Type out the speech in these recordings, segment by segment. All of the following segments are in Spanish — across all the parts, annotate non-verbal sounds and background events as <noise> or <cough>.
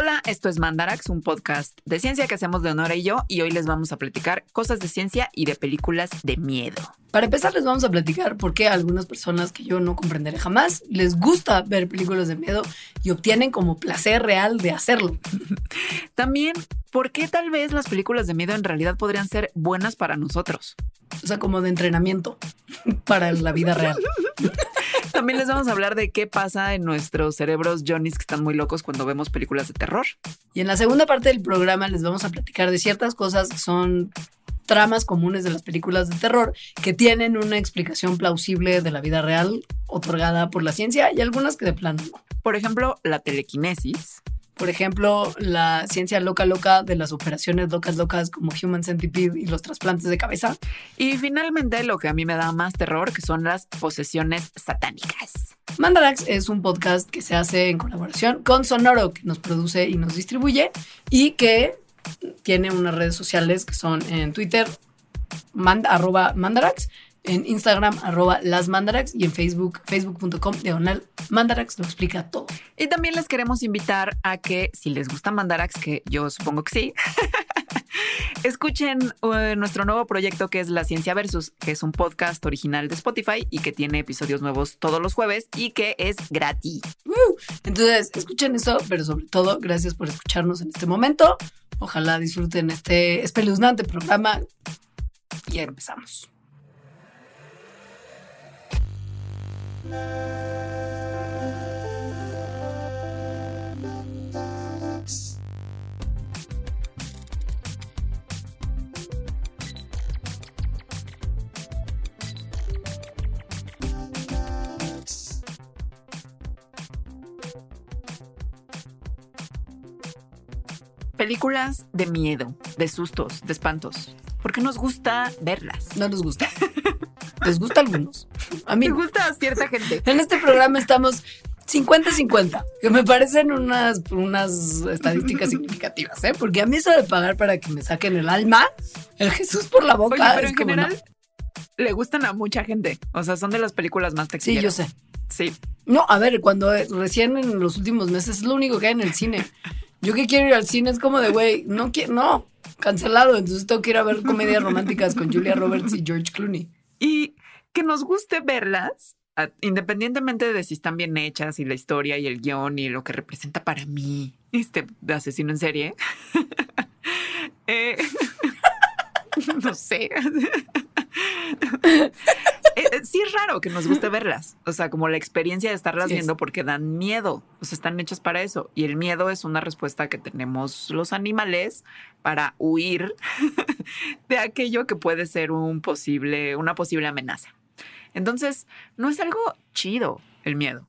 Hola, esto es Mandarax, un podcast de ciencia que hacemos de Honora y yo, y hoy les vamos a platicar cosas de ciencia y de películas de miedo. Para empezar, les vamos a platicar por qué a algunas personas que yo no comprenderé jamás les gusta ver películas de miedo y obtienen como placer real de hacerlo. <laughs> También, por qué tal vez las películas de miedo en realidad podrían ser buenas para nosotros. O sea, como de entrenamiento para la vida real. <laughs> También les vamos a hablar de qué pasa en nuestros cerebros Johnny's que están muy locos cuando vemos películas de terror. Y en la segunda parte del programa les vamos a platicar de ciertas cosas que son tramas comunes de las películas de terror que tienen una explicación plausible de la vida real otorgada por la ciencia y algunas que de plano no. Por ejemplo, la telequinesis. Por ejemplo, la ciencia loca loca de las operaciones locas locas como Human Centipede y los trasplantes de cabeza. Y finalmente, lo que a mí me da más terror, que son las posesiones satánicas. Mandarax es un podcast que se hace en colaboración con Sonoro, que nos produce y nos distribuye, y que tiene unas redes sociales que son en Twitter, arroba Mandarax, en Instagram, arroba las Mandarax, y en Facebook, facebook.com, diagonal Mandarax, lo explica todo. Y también les queremos invitar a que, si les gusta Mandarax, que yo supongo que sí, <laughs> escuchen uh, nuestro nuevo proyecto que es La Ciencia Versus, que es un podcast original de Spotify y que tiene episodios nuevos todos los jueves y que es gratis. Entonces, escuchen eso, pero sobre todo, gracias por escucharnos en este momento. Ojalá disfruten este espeluznante programa. Y ya empezamos. Películas de miedo, de sustos, de espantos. ¿Por qué nos gusta verlas? No nos gusta. <laughs> Les gusta a algunos. A mí Me gusta a cierta gente. En este programa estamos 50-50, que me parecen unas, unas estadísticas <laughs> significativas, ¿eh? Porque a mí eso de pagar para que me saquen el alma, el Jesús por la boca. Oye, pero es en como, general le gustan a mucha gente. O sea, son de las películas más no. Sí, taquilleras. yo sé. Sí. No, a ver, cuando eh, recién en los últimos meses es lo único que hay en el cine. Yo que quiero ir al cine es como de, güey, no quiero, no, cancelado. Entonces tengo que ir a ver comedias románticas con Julia Roberts y George Clooney. Y que nos guste verlas, independientemente de si están bien hechas y la historia y el guion y lo que representa para mí este asesino en serie. <laughs> Eh, <laughs> no sé. Eh, eh, sí es raro que nos guste verlas. O sea, como la experiencia de estarlas Sí viendo porque dan miedo. O sea, están hechas para eso. Y el miedo es una respuesta que tenemos los animales para huir <laughs> de aquello que puede ser un posible, una posible amenaza. Entonces, no es algo chido el miedo.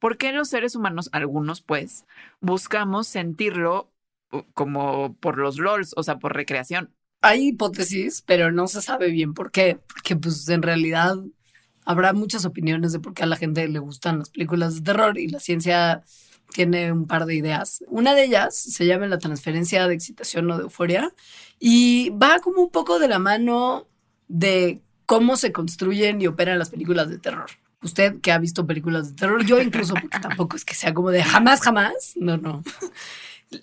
¿Por qué los seres humanos, algunos pues, buscamos sentirlo uh, como por los LOLs, o sea, por recreación? Hay hipótesis, pero no se sabe bien por qué. Porque, pues, en realidad habrá muchas opiniones de por qué a la gente le gustan las películas de terror y la ciencia tiene un par de ideas. Una de ellas se llama la transferencia de excitación o de euforia y va como un poco de la mano de cómo se construyen y operan las películas de terror. Usted que ha visto películas de terror, yo incluso, porque tampoco es que sea como de jamás, jamás, no, no.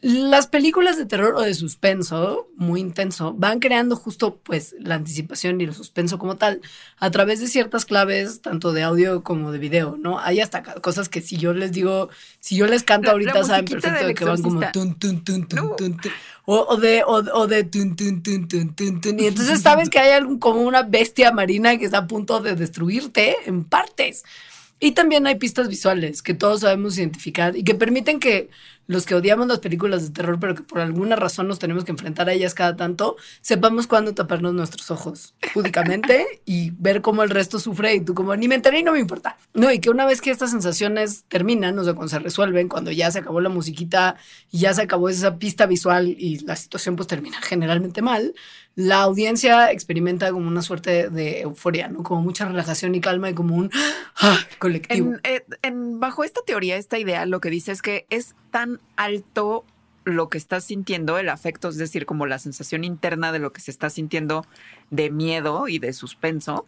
Las películas de terror o de suspenso, muy intenso, van creando justo pues la anticipación y el suspenso como tal a través de ciertas claves, tanto de audio como de video, ¿no? Hay hasta cosas que si yo les digo, si yo les canto La- ahorita, la saben perfecto de que van como tun, tun, tun, No. O, o de, o, o de. Y entonces <laughs> sabes que hay algo como una bestia marina que está a punto de destruirte en partes. Y también hay pistas visuales que todos sabemos identificar y que permiten que los que odiamos las películas de terror, pero que por alguna razón nos tenemos que enfrentar a ellas cada tanto, sepamos cuándo taparnos nuestros ojos púdicamente <laughs> y ver cómo el resto sufre y tú como ni me enteré y no me importa. No, y que una vez que estas sensaciones terminan, o sea, cuando se resuelven, cuando ya se acabó la musiquita y ya se acabó esa pista visual y la situación pues termina generalmente mal, la audiencia experimenta como una suerte de euforia, ¿no? Como mucha relajación y calma y como un ah, colectivo. En, eh, en- bajo esta teoría, esta idea, lo que dice es que es tan alto lo que estás sintiendo, el afecto, es decir, como la sensación interna de lo que se está sintiendo de miedo y de suspenso,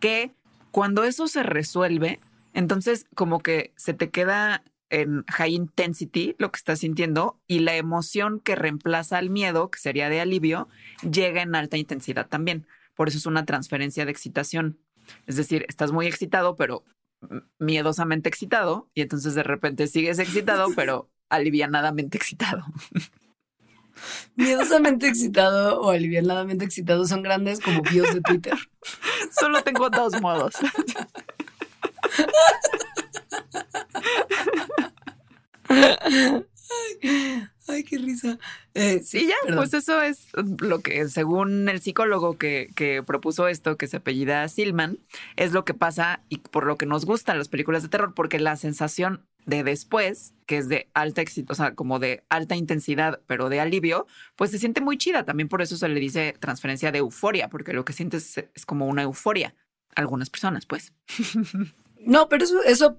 que cuando eso se resuelve, entonces como que se te queda en high intensity lo que estás sintiendo y la emoción que reemplaza al miedo, que sería de alivio, llega en alta intensidad también. Por eso es una transferencia de excitación. Es decir, estás muy excitado, pero miedosamente excitado, y entonces de repente sigues excitado, <laughs> pero alivianadamente excitado. <laughs> Miedosamente excitado o alivianadamente excitado son grandes como bios de Twitter. <laughs> Solo tengo dos modos. <laughs> Ay, qué risa. Eh, sí, ya, pues eso es lo que, según el psicólogo que, que, propuso esto, que se apellida Silman, es lo que pasa y por lo que nos gustan las películas de terror, porque la sensación de después, que es de alta o sea, como de alta intensidad, pero de alivio, pues se siente muy chida. También por eso se le dice transferencia de euforia, porque lo que sientes es como una euforia. Algunas personas, pues. No, pero eso, eso,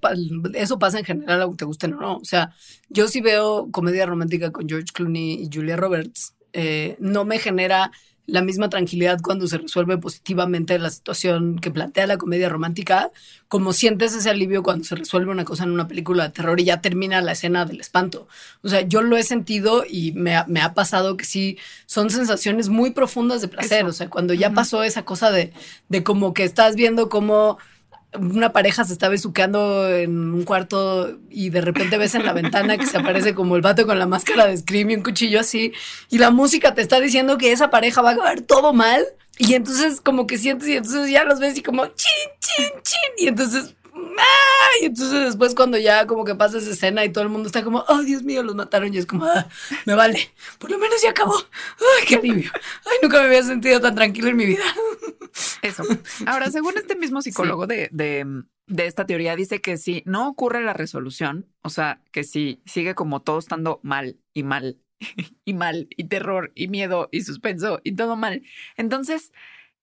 eso pasa en general, aunque te guste o no. O sea, yo sí veo comedia romántica con George Clooney y Julia Roberts. Eh, no me genera la misma tranquilidad cuando se resuelve positivamente la situación que plantea la comedia romántica, como sientes ese alivio cuando se resuelve una cosa en una película de terror y ya termina la escena del espanto. O sea, yo lo he sentido y me ha, me ha pasado que sí, son sensaciones muy profundas de placer. O sea, cuando ya pasó esa cosa de, de como que estás viendo cómo una pareja se está besuqueando en un cuarto y de repente ves en la ventana que se aparece como el vato con la máscara de Scream y un cuchillo así y la música te está diciendo que esa pareja va a acabar todo mal y entonces como que sientes y entonces ya los ves y como chin, chin, chin y entonces y entonces después cuando ya como que pasa esa escena y todo el mundo está como, oh Dios mío, los mataron y es como, ah, me vale, por lo menos ya acabó. Ay, qué alivio. Ay, nunca me había sentido tan tranquilo en mi vida. Eso. Ahora, según este mismo psicólogo de, de, de esta teoría, dice que si no ocurre la resolución, o sea, que si sigue como todo estando mal y mal <laughs> y mal y terror y miedo y suspenso y todo mal, entonces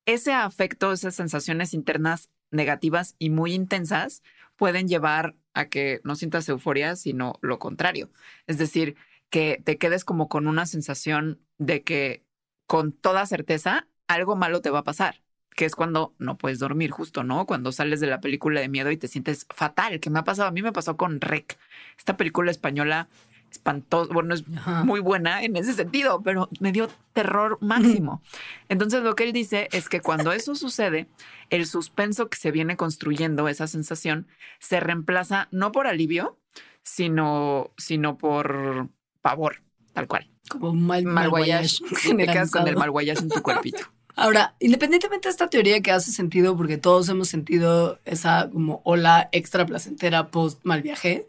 ese afecto, esas sensaciones internas negativas y muy intensas pueden llevar a que no sientas euforia, sino lo contrario. Es decir, que te quedes como con una sensación de que con toda certeza algo malo te va a pasar, que es cuando no puedes dormir justo, ¿no? Cuando sales de la película de miedo y te sientes fatal, que me ha pasado, a mí me pasó con Rec, esta película española espantoso, bueno, es muy buena en ese sentido, pero me dio terror máximo. Entonces lo que él dice es que cuando eso sucede, el suspenso que se viene construyendo, esa sensación, se reemplaza no por alivio, sino, sino por pavor, tal cual. Como un mal, mal <laughs> Te quedas con el mal en tu cuerpito. <laughs> Ahora, independientemente de esta teoría que hace sentido, porque todos hemos sentido esa como ola extra placentera post mal viaje,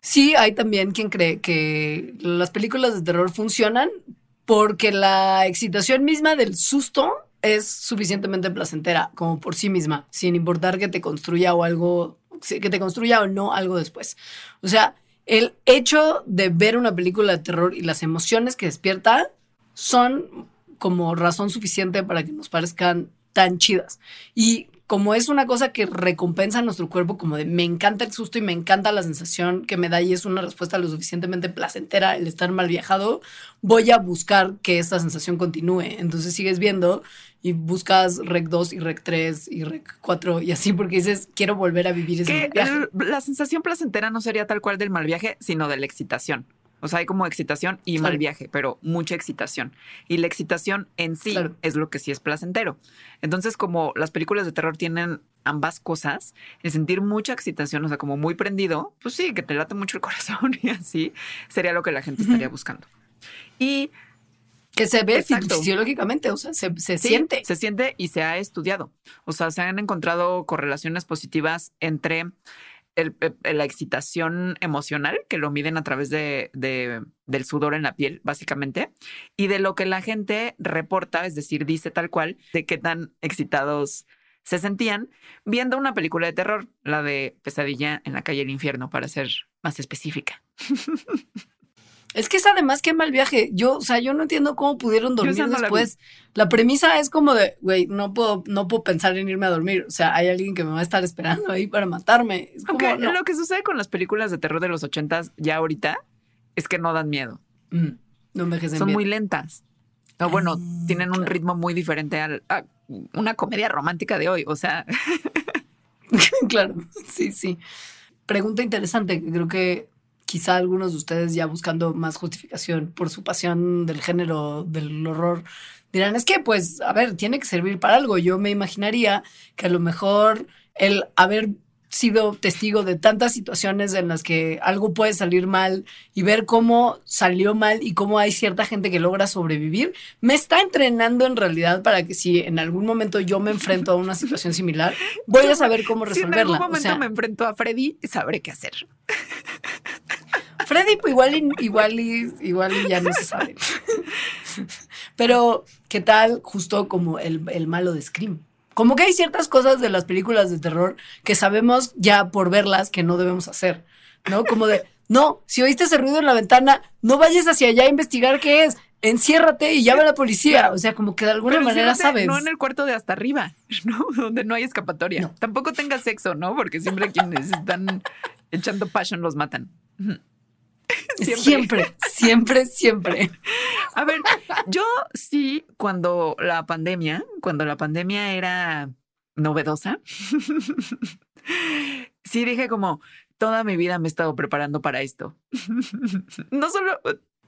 Sí, hay también quien cree que las películas de terror funcionan porque la excitación misma del susto es suficientemente placentera como por sí misma, sin importar que te construya o algo, que te construya o no algo después. O sea, el hecho de ver una película de terror y las emociones que despierta son como razón suficiente para que nos parezcan tan chidas. Y como es una cosa que recompensa a nuestro cuerpo, como de me encanta el susto y me encanta la sensación que me da y es una respuesta lo suficientemente placentera el estar mal viajado, voy a buscar que esta sensación continúe. Entonces sigues viendo y buscas Rec 2 y Rec 3 y Rec 4 y así porque dices, quiero volver a vivir ese viaje. la sensación placentera no sería tal cual del mal viaje, sino de la excitación. O sea, hay como excitación y mal viaje, pero mucha excitación. Y la excitación en sí es lo que sí es placentero. Entonces, como las películas de terror tienen ambas cosas, el sentir mucha excitación, o sea, como muy prendido, pues sí, que te late mucho el <laughs> corazón y así, sería lo que la gente estaría buscando. Y que se ve fisiológicamente, o sea, se, siente. Se siente y se ha estudiado. O sea, se han encontrado correlaciones positivas entre la excitación emocional, que lo miden a través de, del sudor en la piel, básicamente, y de lo que la gente reporta, es decir, dice tal cual, de qué tan excitados se sentían viendo una película de terror, la de Pesadilla en la calle del infierno, para ser más específica. <laughs> Es que es además qué mal viaje. Yo, o sea, yo no entiendo cómo pudieron dormir después. La, premisa es como de, güey, no puedo, no puedo pensar en irme a dormir. O sea, hay alguien que me va a estar esperando ahí para matarme. Es como, Lo que sucede con las películas de terror de los ochentas ya ahorita es que no dan miedo. Mm, no Son muy lentas. O bueno, ah, tienen un ritmo muy diferente al, a una comedia romántica de hoy. O sea. <laughs> claro, sí, sí. pregunta interesante que creo que quizá algunos de ustedes ya buscando más justificación por su pasión del género del horror dirán, es que pues, a ver, tiene que servir para algo. Yo me imaginaría que a lo mejor el haber sido testigo de tantas situaciones en las que algo puede salir mal y ver cómo salió mal y cómo hay cierta gente que logra sobrevivir, me está entrenando en realidad para que si en algún momento yo me enfrento a una situación similar, voy a saber cómo resolverla. Si en algún momento me enfrento a Freddy, sabré qué hacer. Freddy, pues igual y, igual y, igual y ya no se sabe. Pero, ¿qué tal justo como el, el malo de Scream? Como que hay ciertas cosas de las películas de terror que sabemos ya por verlas que no debemos hacer, ¿no? Como de, no, si oíste ese ruido en la ventana, no vayas hacia allá a investigar qué es. Enciérrate y llama a la policía. O sea, como que de alguna manera sabes. No en el cuarto de hasta arriba, <laughs> ¿no? Donde no hay escapatoria. Tampoco tengas sexo, ¿no? Porque siempre quienes están echando passion los matan. Siempre. siempre, siempre, A ver, yo sí, cuando la pandemia, cuando la pandemia era novedosa, <laughs> sí dije como, toda mi vida me he estado preparando para esto. <laughs> No solo...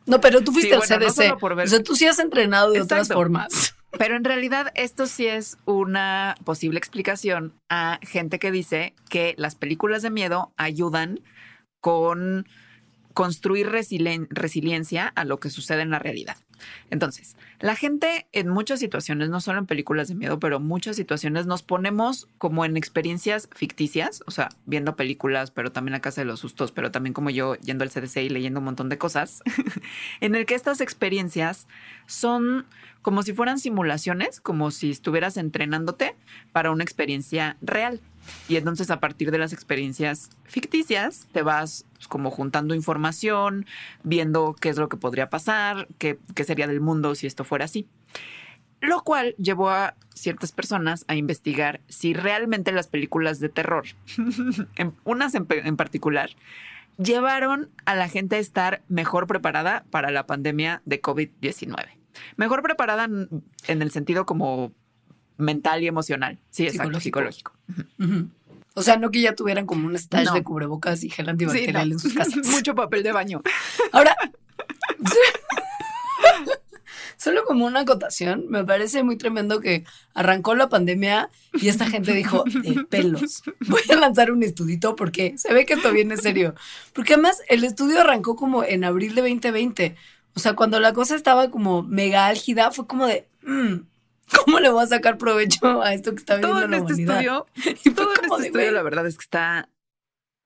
No, pero tú fuiste al CDC. O sea, tú sí has entrenado de otras formas. <laughs> Pero en realidad esto sí es una posible explicación a gente que dice que las películas de miedo ayudan con construir resiliencia a lo que sucede en la realidad. Entonces, la gente en muchas situaciones, no solo en películas de miedo, pero muchas situaciones nos ponemos como en experiencias ficticias, o sea, viendo películas, pero también la casa de los sustos, pero también como yo yendo al CDC y leyendo un montón de cosas, <laughs> en el que estas experiencias son como si fueran simulaciones, como si estuvieras entrenándote para una experiencia real. Y entonces a partir de las experiencias ficticias te vas pues, como juntando información, viendo qué es lo que podría pasar, qué, qué sería del mundo si esto fuera así. Lo cual llevó a ciertas personas a investigar si realmente las películas de terror, <laughs> unas en, en particular, llevaron a la gente a estar mejor preparada para la pandemia de COVID-19. Mejor preparada en el sentido como mental y emocional. Sí, exacto, psicológico. O sea, no que ya tuvieran como un stash de cubrebocas y gel antibacterial en sus casas. <laughs> Mucho papel de baño. <laughs> Ahora, <laughs> solo como una acotación, me parece muy tremendo que arrancó la pandemia y esta gente dijo, eh, pelos, voy a lanzar un estudito porque se ve que esto viene serio. Porque además el estudio arrancó como en abril de 2020. O sea, cuando la cosa estaba como mega álgida, fue como de, mm, <laughs> ¿Cómo le voy a sacar provecho a esto que está viendo todo en este estudio? <laughs> todo en este estudio, la verdad es que está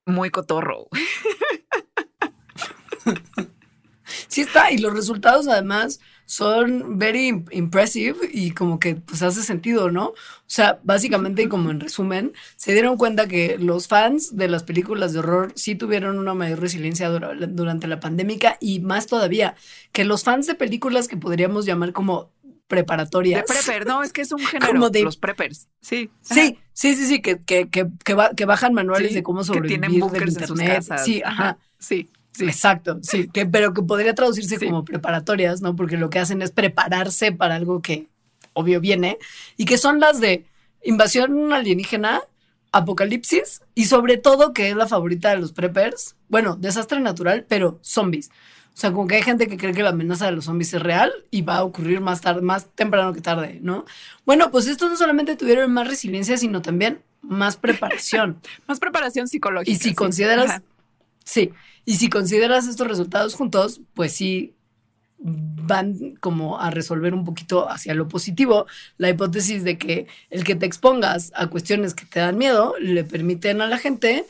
muy cotorro. <laughs> sí está, y los resultados además son very impressive y como que pues hace sentido, ¿no? O sea, básicamente como en resumen, se dieron cuenta que los fans de las películas de horror sí tuvieron una mayor resiliencia durante la pandemia y más todavía, que los fans de películas que podríamos llamar como preparatorias. De prepper, no, es que es un <laughs> género, de, los preppers, sí. Sí, sí, sí, sí, que, que, que, que, bajan manuales de cómo sobrevivir que tienen del internet. Sí, ajá. Sí. Sí. Exacto, sí, que, pero que podría traducirse como preparatorias, ¿no? Porque lo que hacen es prepararse para algo que obvio viene y que son las de invasión alienígena, apocalipsis y sobre todo que es la favorita de los preppers, bueno, desastre natural, pero zombies. O sea, como que hay gente que cree que la amenaza de los zombies es real y va a ocurrir más tarde, más temprano que tarde, ¿no? Bueno, pues estos no solamente tuvieron más resiliencia, sino también más preparación. <laughs> más preparación psicológica. Y si consideras, sí, y si consideras estos resultados juntos, pues sí van como a resolver un poquito hacia lo positivo la hipótesis de que el que te expongas a cuestiones que te dan miedo le permiten a la gente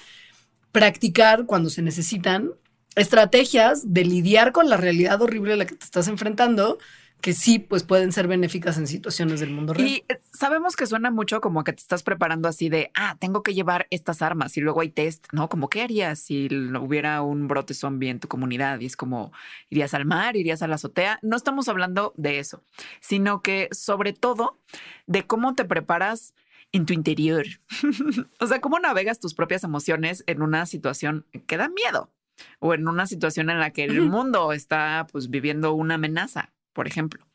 practicar cuando se necesitan estrategias de lidiar con la realidad horrible a la que te estás enfrentando que sí, pues pueden ser benéficas en situaciones del mundo real. Y eh, sabemos que suena mucho como que te estás preparando así de, ah, tengo que llevar estas armas y luego hay test, ¿no? Como, ¿qué harías si hubiera un brote zombie en tu comunidad? Y es como, ¿irías al mar? ¿Irías a la azotea? No estamos hablando de eso, sino que sobre todo de cómo te preparas en tu interior. <laughs> o sea, cómo navegas tus propias emociones en una situación que da miedo o en una situación en la que el mundo está pues viviendo una amenaza, por ejemplo.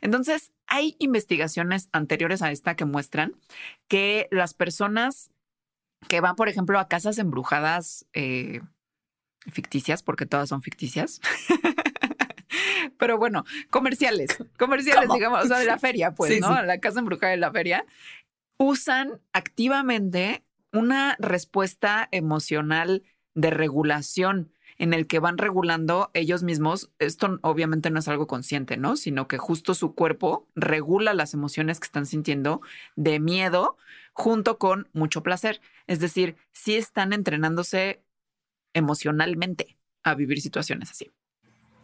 Entonces, hay investigaciones anteriores a esta que muestran que las personas que van, por ejemplo, a casas embrujadas eh, ficticias, porque todas son ficticias. <laughs> Pero bueno, comerciales, comerciales, digamos, o sea, de la feria, pues, ¿no? La casa embrujada de la feria. Usan activamente una respuesta emocional de regulación en el que van regulando ellos mismos. Esto obviamente no es algo consciente, ¿no? Sino que justo su cuerpo regula las emociones que están sintiendo de miedo junto con mucho placer. Es decir, sí están entrenándose emocionalmente a vivir situaciones así.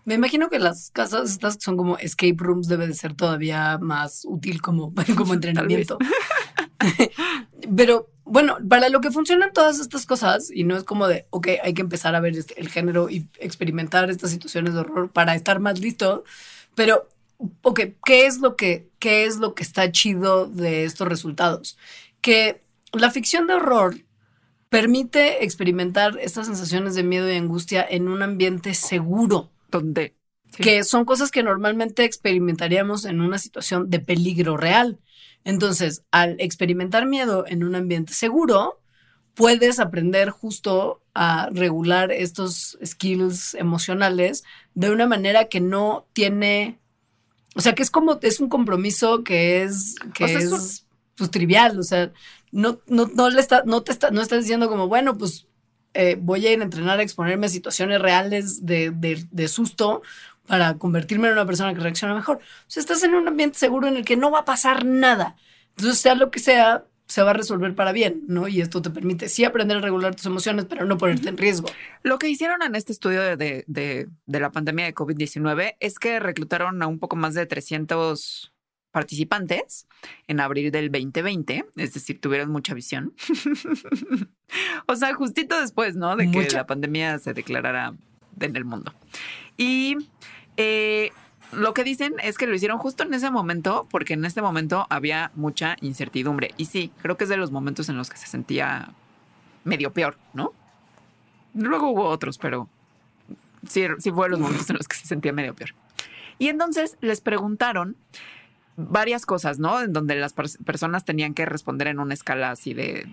Me imagino que las casas estas son como escape rooms debe de ser todavía más útil como, <laughs> como entrenamiento. <laughs> Pero bueno, para lo que funcionan todas estas cosas, y no es como de, ok, hay que empezar a ver este, el género y experimentar estas situaciones de horror para estar más listo, pero, ok, ¿qué es lo que, qué es lo que está chido de estos resultados? Que la ficción de horror permite experimentar estas sensaciones de miedo y angustia en un ambiente seguro. Donde que son cosas que normalmente experimentaríamos en una situación de peligro real. Entonces, al experimentar miedo en un ambiente seguro, puedes aprender justo a regular estos skills emocionales de una manera que no tiene, o sea, que es como, es un compromiso que es, que es, pues, trivial, o sea, no, no, no le está, no te está, no estás diciendo como, bueno, pues eh, voy a ir a entrenar a exponerme a situaciones reales de, de, de susto para convertirme en una persona que reacciona mejor. O sea, estás en un ambiente seguro en el que no va a pasar nada. Entonces, sea lo que sea, se va a resolver para bien, ¿no? Y esto te permite sí aprender a regular tus emociones, pero no ponerte en riesgo. Lo que hicieron en este estudio de, de, de la pandemia de COVID-19 es que reclutaron a un poco más de 300 participantes en abril del 2020, es decir, tuvieron mucha visión. <laughs> o sea, justito después, ¿no? De que la pandemia se declarara en el mundo. Y eh, lo que dicen es que lo hicieron justo en ese momento, porque en este momento había mucha incertidumbre. Y sí, creo que es de los momentos en los que se sentía medio peor, ¿no? Luego hubo otros, pero sí, sí fue los momentos en los que se sentía medio peor. Y entonces les preguntaron varias cosas, ¿no? En donde las personas tenían que responder en una escala así de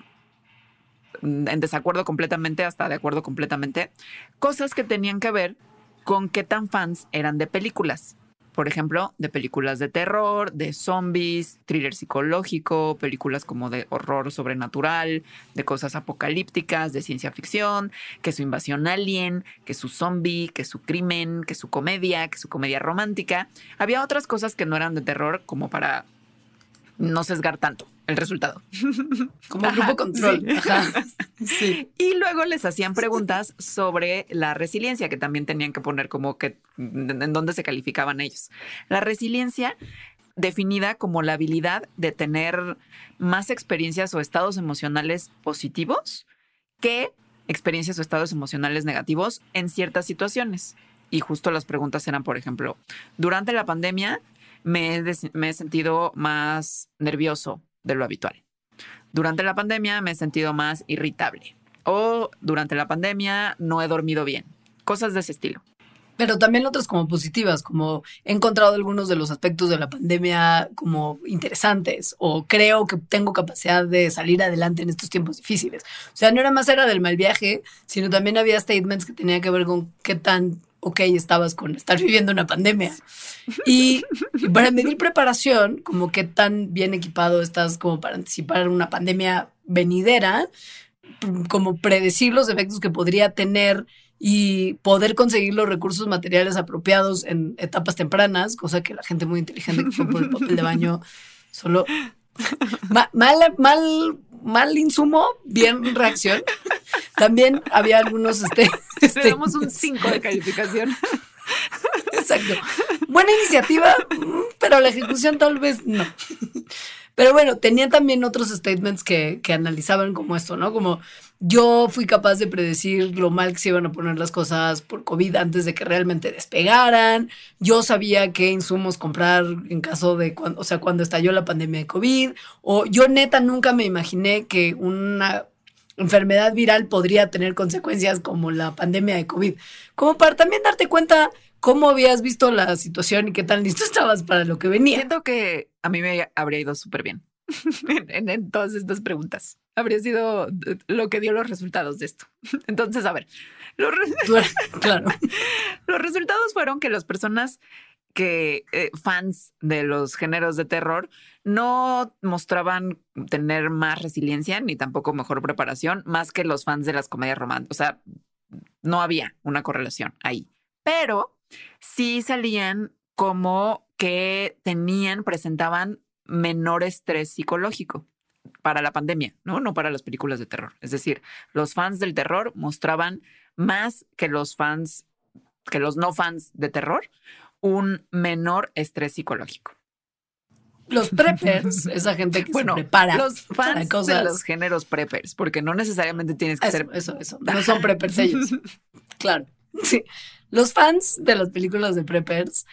en desacuerdo completamente hasta de acuerdo completamente, cosas que tenían que ver con qué tan fans eran de películas. Por ejemplo, de películas de terror, de zombies, thriller psicológico, películas como de horror sobrenatural, de cosas apocalípticas, de ciencia ficción, que su invasión alien, que su zombie, que su crimen, que su comedia, que su comedia romántica. Había otras cosas que no eran de terror como para no sesgar tanto el resultado. <laughs> Como grupo control. <laughs> Y luego les hacían preguntas sobre la resiliencia, que también tenían que poner como que en dónde se calificaban ellos. La resiliencia definida como la habilidad de tener más experiencias o estados emocionales positivos que experiencias o estados emocionales negativos en ciertas situaciones. Y justo las preguntas eran, por ejemplo, durante la pandemia, me he, sentido más nervioso de lo habitual. Durante la pandemia me he sentido más irritable. O durante la pandemia no he dormido bien. Cosas de ese estilo. Pero también otras como positivas, como he encontrado algunos de los aspectos de la pandemia como interesantes o creo que tengo capacidad de salir adelante en estos tiempos difíciles. O sea, no era más era del mal viaje, sino también había statements que tenían que ver con qué tan ok, estabas con estar viviendo una pandemia. Y, para medir preparación, como qué tan bien equipado estás como para anticipar una pandemia venidera, como predecir los efectos que podría tener y poder conseguir los recursos materiales apropiados en etapas tempranas, cosa que la gente muy inteligente que fue por el papel de baño solo <laughs> mal, mal, mal insumo, bien reacción. También había algunos. Este, <laughs> este Tenemos un 5 de calificación. <laughs> Exacto. Buena iniciativa, pero la ejecución tal vez no. Pero bueno, tenía también otros statements que, que, analizaban como esto, ¿no? Como yo fui capaz de predecir lo mal que se iban a poner las cosas por COVID antes de que realmente despegaran. Yo sabía qué insumos comprar en caso de cuando, o sea, cuando estalló la pandemia de COVID. O yo neta nunca me imaginé que una enfermedad viral podría tener consecuencias como la pandemia de COVID. Como para también darte cuenta cómo habías visto la situación y qué tan listo <laughs> estabas para lo que venía. Siento que a mí me habría ido súper bien. <laughs> en, en todas estas preguntas. Habría sido lo que dio los resultados de esto. <laughs> Entonces, a ver, los, re- Claro. <laughs> los resultados fueron que las personas que eh, fans de los géneros de terror no mostraban tener más resiliencia ni tampoco mejor preparación más que los fans de las comedias románticas. O sea, no había una correlación ahí. Pero sí salían como que tenían, presentaban menor estrés psicológico para la pandemia, ¿no? No para las películas de terror. Es decir, los fans del terror mostraban más que los fans, que los no fans de terror, un menor estrés psicológico. Los <laughs> preppers, esa gente que Bueno, se prepara los para fans cosas. de los géneros preppers, porque no necesariamente tienes que Eso, ser eso, eso. <laughs> No son preppers ellos. <laughs> Claro. Sí. Los fans de las películas de preppers,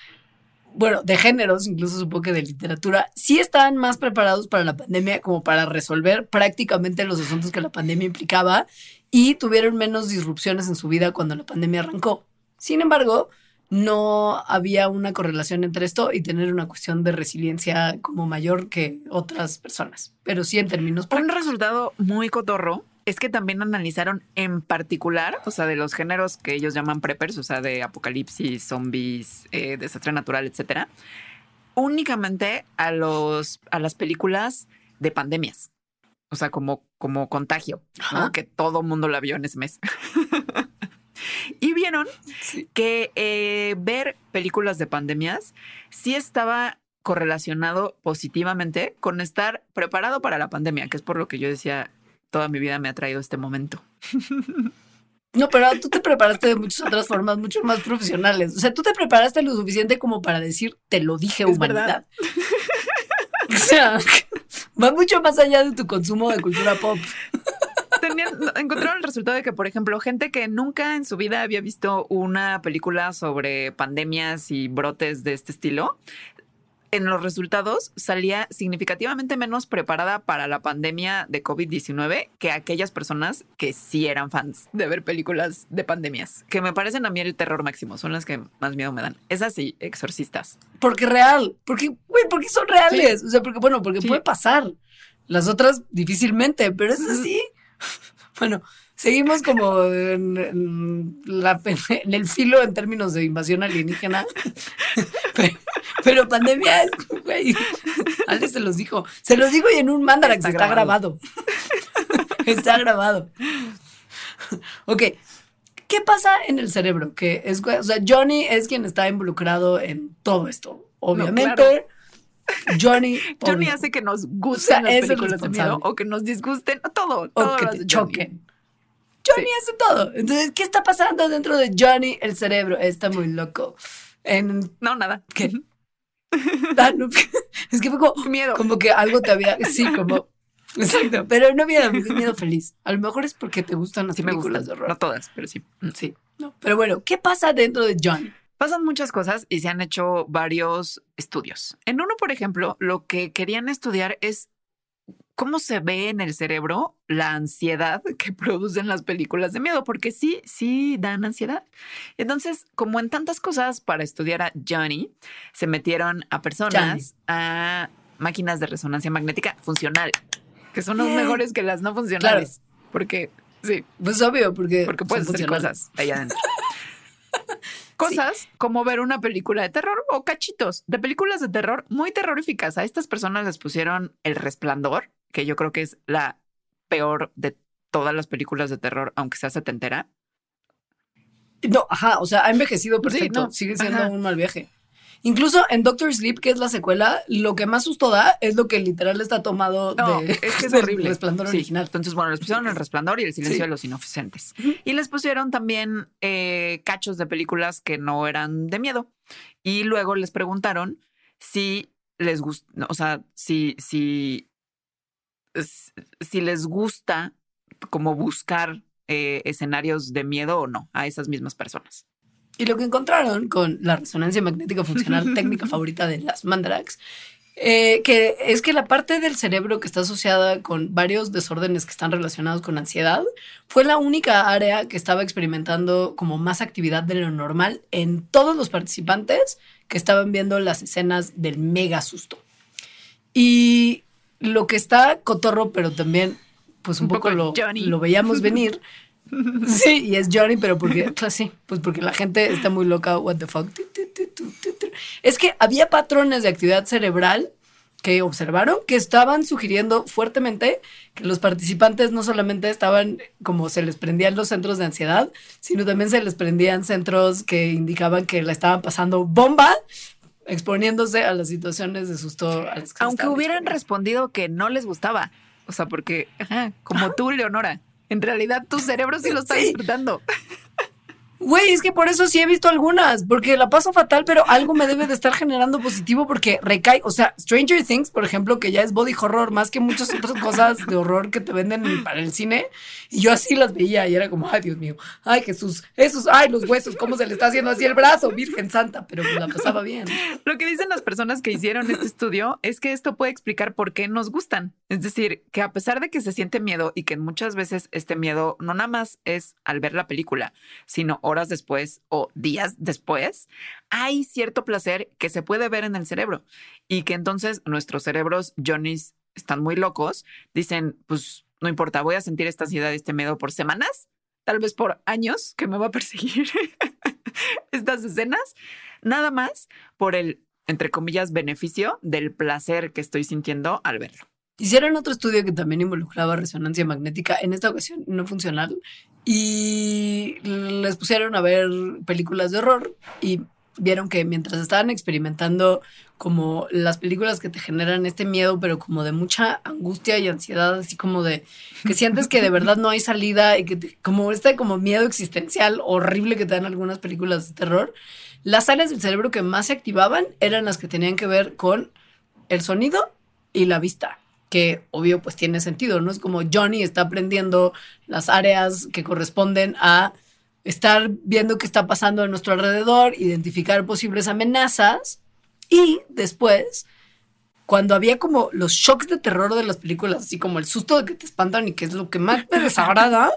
bueno, de géneros, incluso supongo que de literatura, sí estaban más preparados para la pandemia como para resolver prácticamente los asuntos que la pandemia implicaba y tuvieron menos disrupciones en su vida cuando la pandemia arrancó. Sin embargo, no había una correlación entre esto y tener una cuestión de resiliencia como mayor que otras personas, pero sí en términos Un prácticos. resultado muy cotorro es que también analizaron en particular, o sea, de los géneros que ellos llaman preppers, o sea, de apocalipsis, zombies, eh, desastre natural, etcétera, únicamente a los a las películas de pandemias, o sea, como como contagio, ¿no? Que todo mundo la vio en ese mes. <laughs> y vieron Sí. que eh, ver películas de pandemias sí estaba correlacionado positivamente con estar preparado para la pandemia, que es por lo que yo decía, toda mi vida me ha traído este momento. No, pero tú te preparaste de muchas otras formas mucho más profesionales. O sea, tú te preparaste lo suficiente como para decir, te lo dije, Es humanidad. <laughs> O sea, va mucho más allá de tu consumo de cultura pop. Tenían, encontraron el resultado de que, por ejemplo, gente que nunca en su vida había visto una película sobre pandemias y brotes de este estilo, en los resultados salía significativamente menos preparada para la pandemia de COVID-19 que aquellas personas que sí eran fans de ver películas de pandemias, que me parecen a mí el terror máximo, son las que más miedo me dan. Es así, exorcistas. Porque real. Porque, güey, porque son reales. O sea, porque, bueno, porque Sí. puede pasar. Las otras difícilmente, pero es así. <laughs> Bueno, seguimos como en, en la, en el filo en términos de invasión alienígena. Pero, pero pandemia es, güey. Ale se los dijo. Se los dijo y en un mandarax Está está, grabado. está grabado. Ok. ¿Qué pasa en el cerebro? Que es, o sea, Johnny es quien está involucrado en todo esto. Obviamente. Johnny. Johnny hace que nos O gusten sea, las es el películas de miedo responsable. o que nos disgusten, todo, todo o que lo te hace Johnny. hace todo. Entonces, ¿qué está pasando dentro de Johnny el cerebro? Está muy loco. En, No, nada. ¿Qué? <laughs> ah, no, <laughs> es que fue como, <laughs> Miedo. como que algo te había. Sí, como. Exacto. Pero no miedo, miedo feliz. A lo mejor es porque te gustan las Sí me películas gustan. de horror. No todas, pero sí. Sí. No. Pero bueno, ¿qué pasa dentro de Johnny? Pasan muchas cosas y se han hecho varios estudios. En uno, por ejemplo, lo que querían estudiar es cómo se ve en el cerebro la ansiedad <laughs> que producen las películas de miedo, porque sí, sí dan ansiedad. Entonces, como en tantas cosas para estudiar a Johnny, se metieron a personas a máquinas de resonancia magnética funcional, que son los mejores que las no funcionales, porque sí, Pues obvio, porque. porque puedes hacer cosas ahí adentro. <laughs> Cosas como ver una película de terror o cachitos de películas de terror muy terroríficas. A estas personas les pusieron El Resplandor, que yo creo que es la peor de todas las películas de terror, aunque sea setentera. No, ajá, o sea, ha envejecido perfecto. no, Sigue siendo ajá. un mal viaje. Incluso en Doctor Sleep, que es la secuela, lo que más susto da es lo que literal está tomado No, de, es que es <laughs> horrible. resplandor Sí, original. Entonces, bueno, les pusieron El Resplandor y El Silencio Sí. de los Inocentes. Y les pusieron también eh, cachos de películas que no eran de miedo. Y luego les preguntaron si les gusta, o sea, si, si, si les gusta como buscar eh, escenarios de miedo o no a esas mismas personas. Y lo que encontraron con la resonancia magnética funcional técnica <laughs> favorita de las mandrakes, eh, que es que la parte del cerebro que está asociada con varios desórdenes que están relacionados con ansiedad, fue la única área que estaba experimentando como más actividad de lo normal en todos los participantes que estaban viendo las escenas del mega susto. Y lo que está cotorro, pero también, pues un, poco, lo, lo veíamos venir. <laughs> Sí, y es Johnny, pero porque, sí, pues porque la gente está muy loca, what the fuck. Es que había patrones de actividad cerebral que observaron que estaban sugiriendo fuertemente que los participantes no solamente estaban como se les prendían los centros de ansiedad, sino también se les prendían centros que indicaban que la estaban pasando bomba exponiéndose a las situaciones de susto. Aunque hubieran respondido que no les gustaba. O sea, porque, como tú, Leonora, en realidad tu cerebro sí lo está disfrutando. Güey, es que por eso sí he visto algunas, porque la paso fatal, pero algo me debe de estar generando positivo porque recae, o sea, Stranger Things, por ejemplo, que ya es body horror más que muchas otras cosas de horror que te venden para el cine, y yo así las veía y era como, ay, Dios mío, ay, Jesús, esos, ay, los huesos, cómo se le está haciendo así el brazo, Virgen Santa, pero la pasaba bien. Lo que dicen las personas que hicieron este estudio es que esto puede explicar por qué nos gustan, es decir, que a pesar de que se siente miedo y que muchas veces este miedo no nada más es al ver la película, sino horas después o días después, hay cierto placer que se puede ver en el cerebro y que entonces nuestros cerebros, Johnny's, están muy locos, dicen, pues no importa, voy a sentir esta ansiedad este miedo por semanas, tal vez por años que me va a perseguir <laughs> estas escenas, nada más por el, entre comillas, beneficio del placer que estoy sintiendo al verlo. Hicieron otro estudio que también involucraba resonancia magnética, en esta ocasión no funcional, y les pusieron a ver películas de horror y vieron que mientras estaban experimentando como las películas que te generan este miedo, pero como de mucha angustia y ansiedad, así como de que sientes que de verdad no hay salida y que como este como miedo existencial horrible que te dan algunas películas de terror, las áreas del cerebro que más se activaban eran las que tenían que ver con el sonido y la vista que obvio pues tiene sentido, ¿no? Es como Johnny está aprendiendo las áreas que corresponden a estar viendo qué está pasando a nuestro alrededor, identificar posibles amenazas y después, cuando había como los shocks de terror de las películas, así como el susto de que te espantan y que es lo que más <laughs> te desagrada,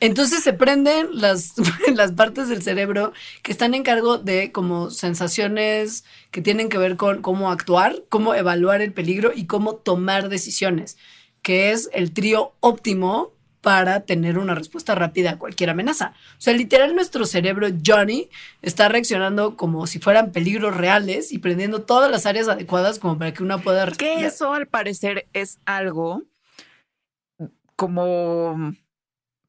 entonces se prenden las, <laughs> las partes del cerebro que están en cargo de como sensaciones que tienen que ver con cómo actuar, cómo evaluar el peligro y cómo tomar decisiones, que es el trío óptimo para tener una respuesta rápida a cualquier amenaza. O sea, literal nuestro cerebro Johnny está reaccionando como si fueran peligros reales y prendiendo todas las áreas adecuadas como para que una pueda responder. Que eso al parecer es algo como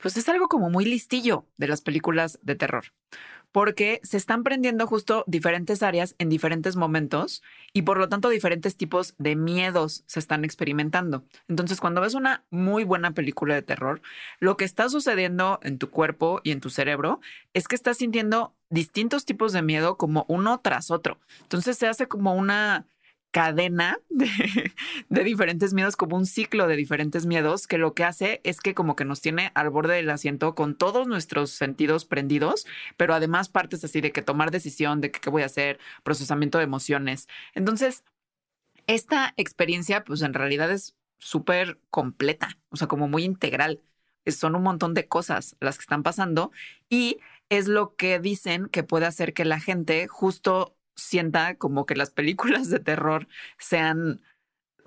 pues es algo como muy listillo de las películas de terror, porque se están prendiendo justo diferentes áreas en diferentes momentos y por lo tanto diferentes tipos de miedos se están experimentando. Entonces, cuando ves una muy buena película de terror, lo que está sucediendo en tu cuerpo y en tu cerebro es que estás sintiendo distintos tipos de miedo como uno tras otro. Entonces se hace como una cadena <laughs> de, diferentes miedos, como un ciclo de diferentes miedos, que lo que hace es que como que nos tiene al borde del asiento con todos nuestros sentidos prendidos, pero además partes así de que tomar decisión, de que qué voy a hacer, procesamiento de emociones. Entonces, esta experiencia, pues en realidad es súper completa, o sea, como muy integral. Son un montón de cosas las que están pasando y es lo que dicen que puede hacer que la gente justo sienta como que las películas de terror sean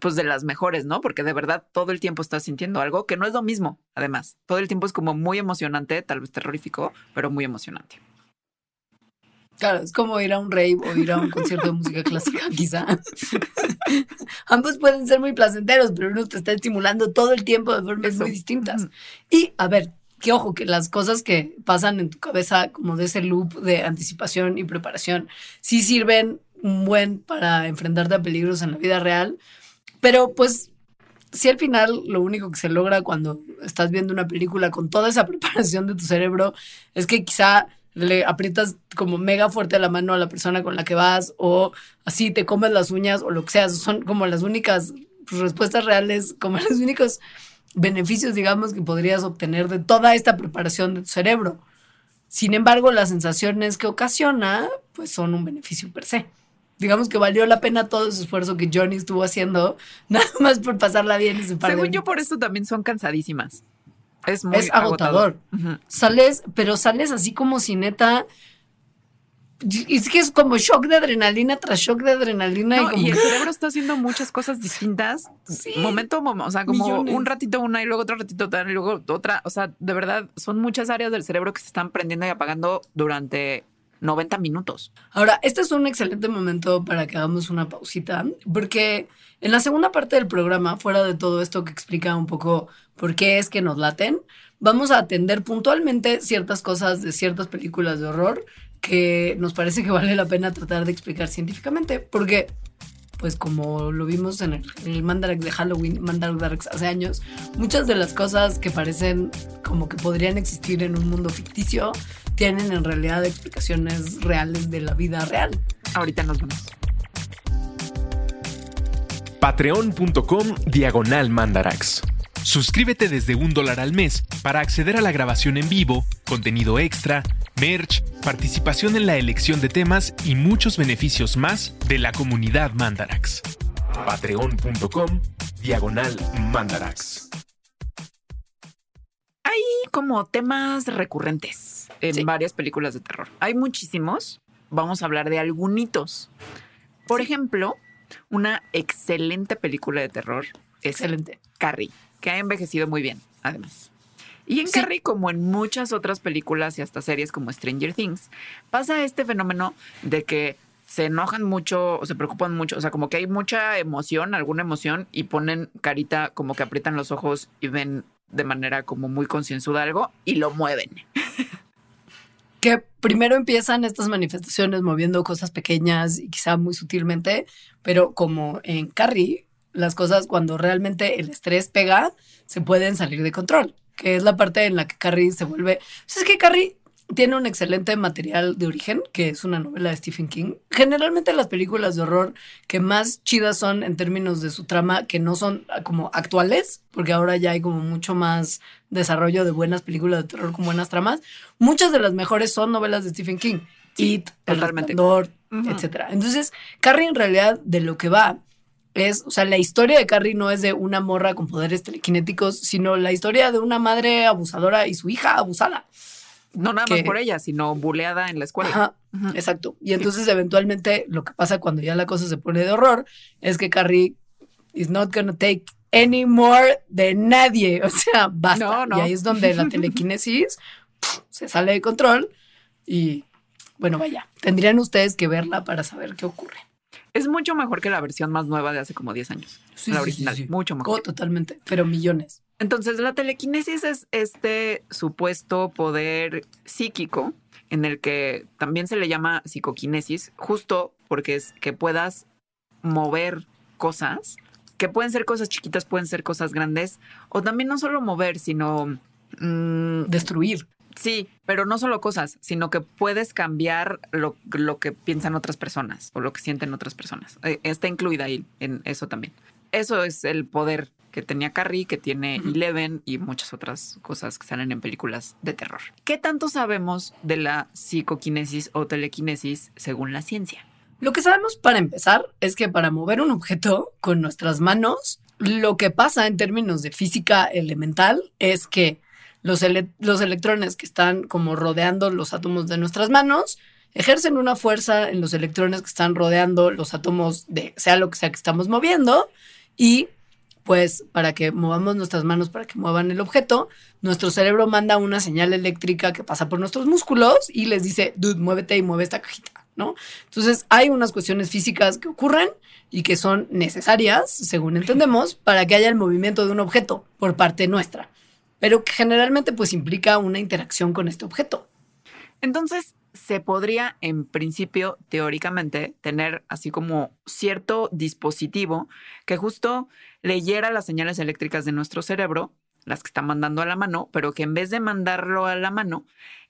pues de las mejores, ¿no? Porque de verdad todo el tiempo estás sintiendo algo que no es lo mismo, además. Todo el tiempo es como muy emocionante, tal vez terrorífico, pero muy emocionante. Claro, es como ir a un rave o ir a un concierto de música clásica, <laughs> quizá. <laughs> Ambos pueden ser muy placenteros, pero uno te está estimulando todo el tiempo de formas muy distintas. Y, a ver, que ojo, que las cosas que pasan en tu cabeza, como de ese loop de anticipación y preparación, sí sirven un buen para enfrentarte a peligros en la vida real. Pero pues, si al final lo único que se logra cuando estás viendo una película con toda esa <laughs> preparación de tu cerebro es que quizá le aprietas como mega fuerte la mano a la persona con la que vas o así te comes las uñas o lo que sea, son como las únicas respuestas reales, como <laughs> los únicos beneficios, digamos, que podrías obtener de toda esta preparación de tu cerebro. Sin embargo, las sensaciones que ocasiona, pues son un beneficio per se. Digamos que valió la pena todo ese esfuerzo que Johnny estuvo haciendo, <laughs> nada más por pasarla bien ese par Según yo, por eso también son cansadísimas. Es muy agotador. Sales, pero sales así como si neta es que es como shock de adrenalina tras shock de adrenalina. No, y, como y el cerebro está haciendo muchas cosas distintas. Sí. Momento, mom- o sea, como Millones. un ratito una y luego otro ratito otra y luego otra. O sea, de verdad, son muchas áreas del cerebro que se están prendiendo y apagando durante 90 minutos. Ahora, este es un excelente momento para que hagamos una pausita, porque en la segunda parte del programa, fuera de todo esto que explica un poco por qué es que nos laten, vamos a atender puntualmente ciertas cosas de ciertas películas de horror que nos parece que vale la pena tratar de explicar científicamente, porque pues como lo vimos en el, en el Mandarax de Halloween, Mandarax hace años, muchas de las cosas que parecen como que podrían existir en un mundo ficticio tienen en realidad explicaciones reales de la vida real. Ahorita nos vemos. Patreon.com Diagonal Mandarax. Suscríbete desde un dólar al mes para acceder a la grabación en vivo, contenido extra, merch, participación en la elección de temas y muchos beneficios más de la comunidad Mandarax. Patreon.com Diagonal Mandarax. Hay como temas recurrentes en Sí. varias películas de terror. Hay muchísimos. Vamos a hablar de algunitos. Por ejemplo, una excelente película de terror es Excelente. Carrie, que ha envejecido muy bien, además. Y en Sí. Carrie, como en muchas otras películas y hasta series como Stranger Things, pasa este fenómeno de que se enojan mucho o se preocupan mucho, o sea, como que hay mucha emoción, alguna emoción, y ponen carita como que aprietan los ojos y ven de manera como muy concienzuda algo y lo mueven. <laughs> Que primero empiezan estas manifestaciones moviendo cosas pequeñas y quizá muy sutilmente, pero como en Carrie, las cosas cuando realmente el estrés pega, se pueden salir de control, que es la parte en la que Carrie se vuelve... Pues es que Carrie tiene un excelente material de origen, que es una novela de Stephen King. Generalmente las películas de horror que más chidas son en términos de su trama, que no son como actuales, porque ahora ya hay como mucho más desarrollo de buenas películas de terror con buenas tramas. Muchas de las mejores son novelas de Stephen King. Sí, It, El. Resplandor, Ujú. etcétera. Entonces, Carrie en realidad de lo que va es, o sea, la historia de Carrie no es de una morra con poderes telequinéticos, sino la historia de una madre abusadora y su hija abusada. No nada más por ella, sino buleada en la escuela. Ajá, exacto. Y entonces eventualmente lo que pasa cuando ya la cosa se pone de horror es que Carrie is not gonna take any more de nadie. O sea, basta. No, no. Y ahí es donde la <laughs> telequinesis se sale de control y bueno, vaya, tendrían ustedes que verla para saber qué ocurre. Es mucho mejor que la versión más nueva de hace como 10 años. Sí, la original, sí, sí. mucho mejor. Oh, totalmente, pero millones. Entonces, la telequinesis es este supuesto poder psíquico en el que también se le llama psicoquinesis, justo porque es que puedas mover cosas, que pueden ser cosas chiquitas, pueden ser cosas grandes, o también no solo mover, sino... mm, Destruir. Sí, pero no solo cosas, sino que puedes cambiar lo, lo que piensan otras personas o lo que sienten otras personas. Eh, Está incluida ahí en eso también. Eso es el poder que tenía Carrie, que tiene Ujú. Eleven y muchas otras cosas que salen en películas de terror. ¿Qué tanto sabemos de la psicoquinesis o telequinesis según la ciencia? Lo que sabemos para empezar es que para mover un objeto con nuestras manos, lo que pasa en términos de física elemental es que los, los electrones que están como rodeando los átomos de nuestras manos ejercen una fuerza en los electrones que están rodeando los átomos de sea lo que sea que estamos moviendo y pues para que movamos nuestras manos, para que muevan el objeto, nuestro cerebro manda una señal eléctrica que pasa por nuestros músculos y les dice, dude, muévete y mueve esta cajita, ¿no? Entonces, hay unas cuestiones físicas que ocurren y que son necesarias, según entendemos, para que haya el movimiento de un objeto por parte nuestra, pero que generalmente pues implica una interacción con este objeto. Entonces, se podría, en principio, teóricamente, tener así como cierto dispositivo que justo leyera las señales eléctricas de nuestro cerebro, las que está mandando a la mano, pero que en vez de mandarlo a la mano,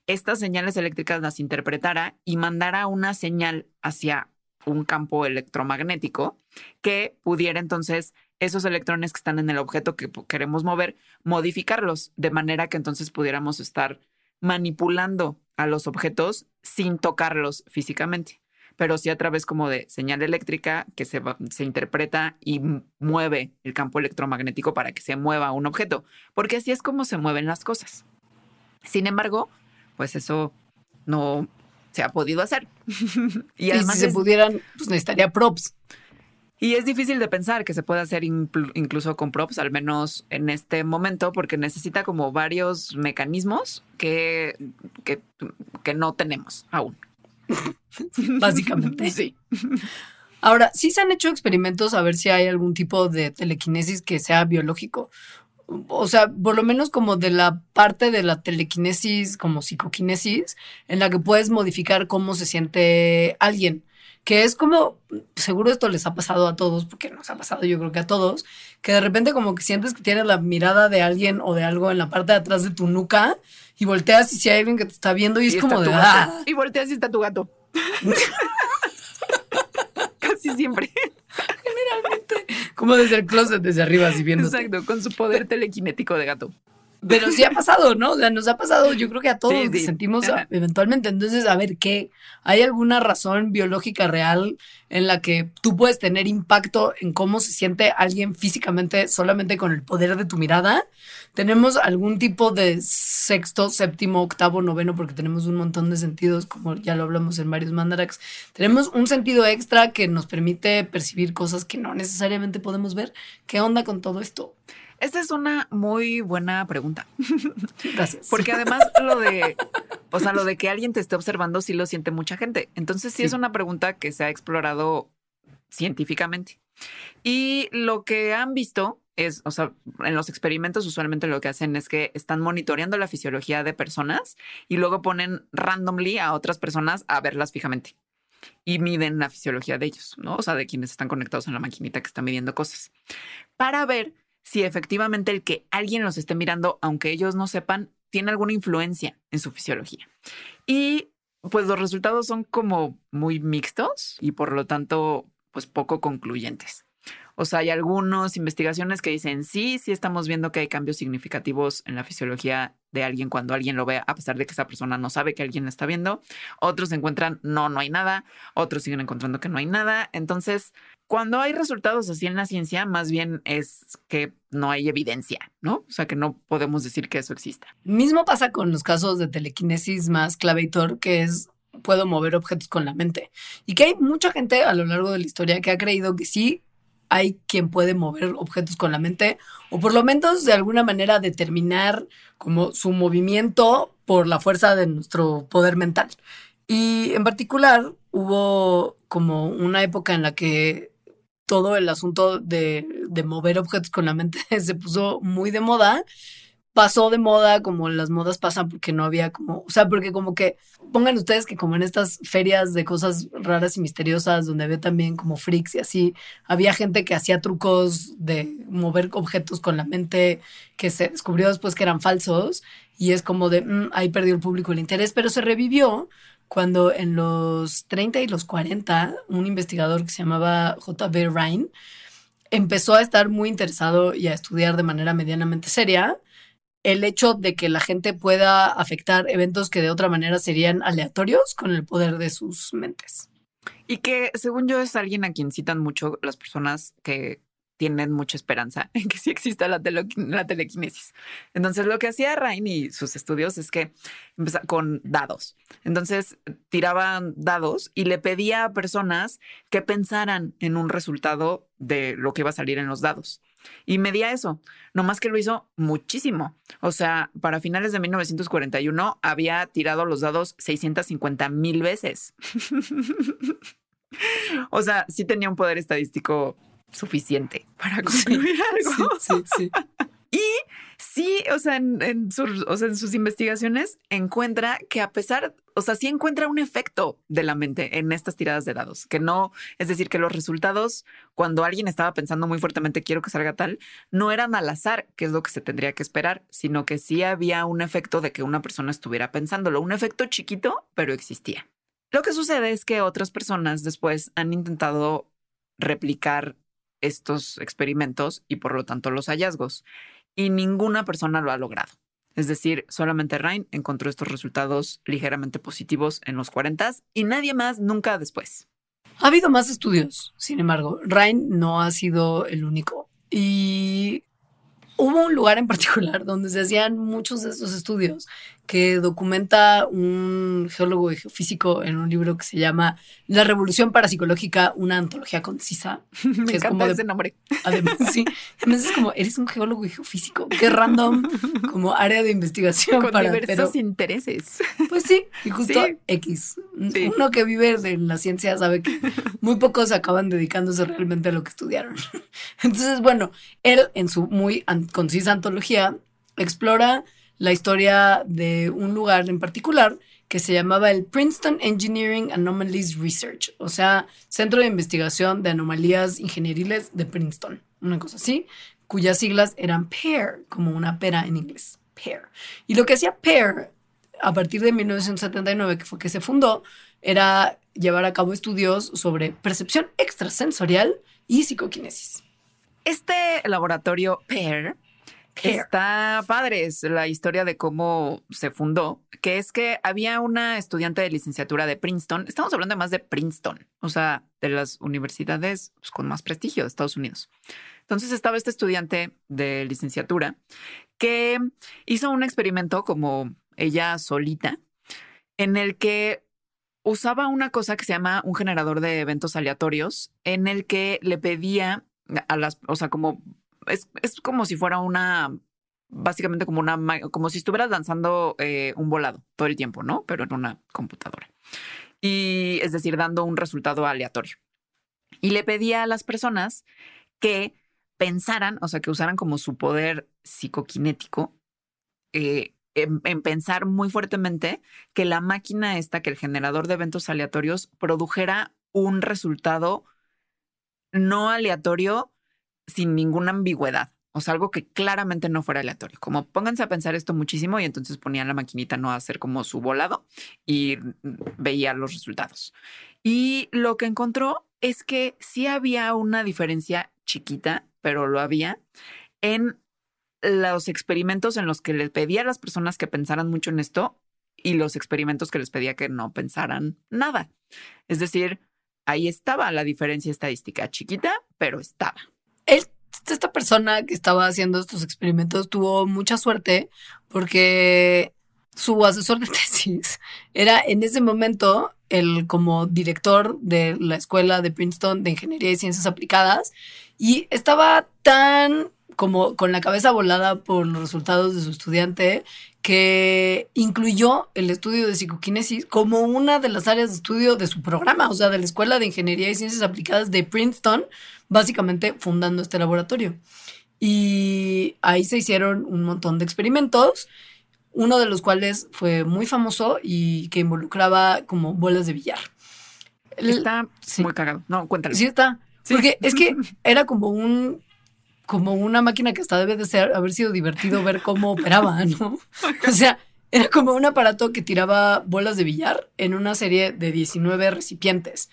estas señales eléctricas las interpretara y mandara una señal hacia un campo electromagnético que pudiera entonces esos electrones que están en el objeto que queremos mover, modificarlos de manera que entonces pudiéramos estar manipulando a los objetos sin tocarlos físicamente, pero sí a través como de señal eléctrica que se, va- se interpreta y mueve el campo electromagnético para que se mueva un objeto, porque así es como se mueven las cosas. Sin embargo, pues eso no se ha podido hacer. <laughs> Y, y además si se es- pudieran, pues necesitaría props. Y es difícil de pensar que se pueda hacer inclu- incluso con props, al menos en este momento, porque necesita como varios mecanismos que, que, que no tenemos aún. <laughs> Básicamente. Sí. Ahora, sí se han hecho experimentos a ver si hay algún tipo de telequinesis que sea biológico. O sea, por lo menos como de la parte de la telequinesis, como psicoquinesis, en la que puedes modificar cómo se siente alguien. Que es como, seguro esto les ha pasado a todos, porque nos ha pasado yo creo que a todos, que de repente como que sientes que tienes la mirada de alguien o de algo en la parte de atrás de tu nuca y volteas y si hay alguien que te está viendo y, es como de, ah, Y volteas y está tu gato. <laughs> Casi siempre. como desde el closet, desde arriba, así viendo. Exacto, con su poder telequinético de gato. Pero sí ha pasado, ¿no? O sea, nos ha pasado, yo creo que a todos Sí, sentimos eventualmente. Entonces, a ver, ¿qué? ¿Hay alguna razón biológica real en la que tú puedes tener impacto en cómo se siente alguien físicamente solamente con el poder de tu mirada? ¿Tenemos algún tipo de sexto, séptimo, octavo, noveno? Porque tenemos un montón de sentidos, como ya lo hablamos en varios mandarax. Tenemos un sentido extra que nos permite percibir cosas que no necesariamente podemos ver. ¿Qué onda con todo esto? Esta es una muy buena pregunta. <laughs> Gracias. Porque además lo de, o sea, lo de que alguien te esté observando sí lo siente mucha gente. Entonces sí, Sí. es una pregunta que se ha explorado científicamente. Y lo que han visto es, o sea, en los experimentos usualmente lo que hacen es que están monitoreando la fisiología de personas y luego ponen randomly a otras personas a verlas fijamente. Y miden la fisiología de ellos, ¿no? O sea, de quienes están conectados en la maquinita que está midiendo cosas. Para ver si efectivamente el que alguien los esté mirando, aunque ellos no sepan, tiene alguna influencia en su fisiología. Y pues los resultados son como muy mixtos y por lo tanto, pues poco concluyentes. O sea, hay algunas investigaciones que dicen sí, sí estamos viendo que hay cambios significativos en la fisiología de alguien cuando alguien lo ve, a pesar de que esa persona no sabe que alguien está viendo. Otros encuentran no, no hay nada. Otros siguen encontrando que no hay nada. Entonces, cuando hay resultados así en la ciencia, más bien es que no hay evidencia, ¿no? O sea, que no podemos decir que eso exista. Mismo pasa con los casos de telequinesis más clavator, que es puedo mover objetos con la mente. Y que hay mucha gente a lo largo de la historia que ha creído que sí hay quien puede mover objetos con la mente, o por lo menos de alguna manera determinar como su movimiento por la fuerza de nuestro poder mental. Y en particular hubo como una época en la que todo el asunto de, de mover objetos con la mente <laughs> se puso muy de moda pasó de moda como las modas pasan porque no había como, o sea, porque como que pongan ustedes que como en estas ferias de cosas raras y misteriosas donde había también como freaks y así, había gente que hacía trucos de mover objetos con la mente que se descubrió después que eran falsos y es como de, mm, ahí perdió el público el interés, pero se revivió cuando en los 30 y los 40 un investigador que se llamaba J.B. Ryan empezó a estar muy interesado y a estudiar de manera medianamente seria el hecho de que la gente pueda afectar eventos que de otra manera serían aleatorios con el poder de sus mentes. Y que según yo es alguien a quien citan mucho las personas que tienen mucha esperanza <laughs> en que sí exista la, tele- telequinesis. Entonces lo que hacía Rain y sus estudios es que empezaba con dados. Entonces tiraban dados y le pedía a personas que pensaran en un resultado de lo que iba a salir en los dados. Y medía eso, nomás que lo hizo muchísimo. O sea, para finales de 1941 había tirado los dados 650 mil veces. <laughs> o sea, sí tenía un poder estadístico suficiente para concluir algo. Sí, sí. Y sí, o sea, en, sus, sus investigaciones encuentra que a pesar, o sea, sí encuentra un efecto de la mente en estas tiradas de dados, que no, es decir, que los resultados, cuando alguien estaba pensando muy fuertemente, quiero que salga tal, no eran al azar, que es lo que se tendría que esperar, sino que sí había un efecto de que una persona estuviera pensándolo, un efecto chiquito, pero existía. Lo que sucede es que otras personas después han intentado replicar estos experimentos y por lo tanto los hallazgos y ninguna persona lo ha logrado. Es decir, solamente Ryan encontró estos resultados ligeramente positivos en los 40 y nadie más nunca después. Ha habido más estudios, sin embargo. Ryan no ha sido el único. Y hubo un lugar en particular donde se hacían muchos de estos estudios que documenta un geólogo y geofísico en un libro que se llama La Revolución Parapsicológica, una antología concisa. <laughs> Me que es encanta como de- ese nombre. Además, sí. Además es como, eres un geólogo y geofísico. Qué random <laughs> como área de investigación Con para... diversos Pero, intereses. pues sí, y justo Sí. X. Sí. Uno que vive de la ciencia sabe que muy pocos acaban dedicándose realmente a lo que estudiaron. <laughs> Entonces, bueno, él en su muy an- concisa antología explora la historia de un lugar en particular que se llamaba el Princeton Engineering Anomalies Research, o sea, Centro de Investigación de Anomalías Ingenieriles de Princeton, una cosa así, cuyas siglas eran PAIR, como una pera en inglés, PAIR. Y lo que hacía PAIR a partir de 1979, que fue que se fundó, era llevar a cabo estudios sobre percepción extrasensorial y psicoquinesis. Este laboratorio PAIR Está padre, es la historia de cómo se fundó, que es que había una estudiante de licenciatura de Princeton, estamos hablando más de Princeton, o sea, de las universidades pues, con más prestigio de Estados Unidos. Entonces estaba este estudiante de licenciatura que hizo un experimento como ella solita, en el que usaba una cosa que se llama un generador de eventos aleatorios, en el que le pedía a las, o sea, como es, es como si fuera una, básicamente como una, como si estuvieras danzando eh, un volado todo el tiempo, ¿no? Pero en una computadora. Y es decir, dando un resultado aleatorio. Y le pedía a las personas que pensaran, o sea, que usaran como su poder psicoquinético eh, en, en pensar muy fuertemente que la máquina esta, que el generador de eventos aleatorios produjera un resultado no aleatorio sin ninguna ambigüedad. O sea, algo que claramente no fuera aleatorio. Como pónganse a pensar esto muchísimo y entonces ponían la maquinita no a hacer como su volado y veía los resultados. Y lo que encontró es que sí había una diferencia chiquita, pero lo había en los experimentos en los que les pedía a las personas que pensaran mucho en esto y los experimentos que les pedía que no pensaran nada. Es decir, ahí estaba la diferencia estadística, chiquita, pero estaba. Él, esta persona que estaba haciendo estos experimentos tuvo mucha suerte porque su asesor de <laughs> tesis era en ese momento el como director de la escuela de Princeton de Ingeniería y Ciencias Aplicadas y estaba tan como con la cabeza volada por los resultados de su estudiante que incluyó el estudio de psicoquinesis como una de las áreas de estudio de su programa, o sea, de la Escuela de Ingeniería y Ciencias Aplicadas de Princeton, básicamente fundando este laboratorio. Y ahí se hicieron un montón de experimentos, uno de los cuales fue muy famoso y que involucraba como bolas de billar. Está sí. muy cagado. No, cuéntalo. Sí está. Sí. Porque es que <laughs> era como un como una máquina que hasta debe de ser haber sido divertido ver cómo operaba, ¿no? <laughs> O sea, era como un aparato que tiraba bolas de billar en una serie de 19 recipientes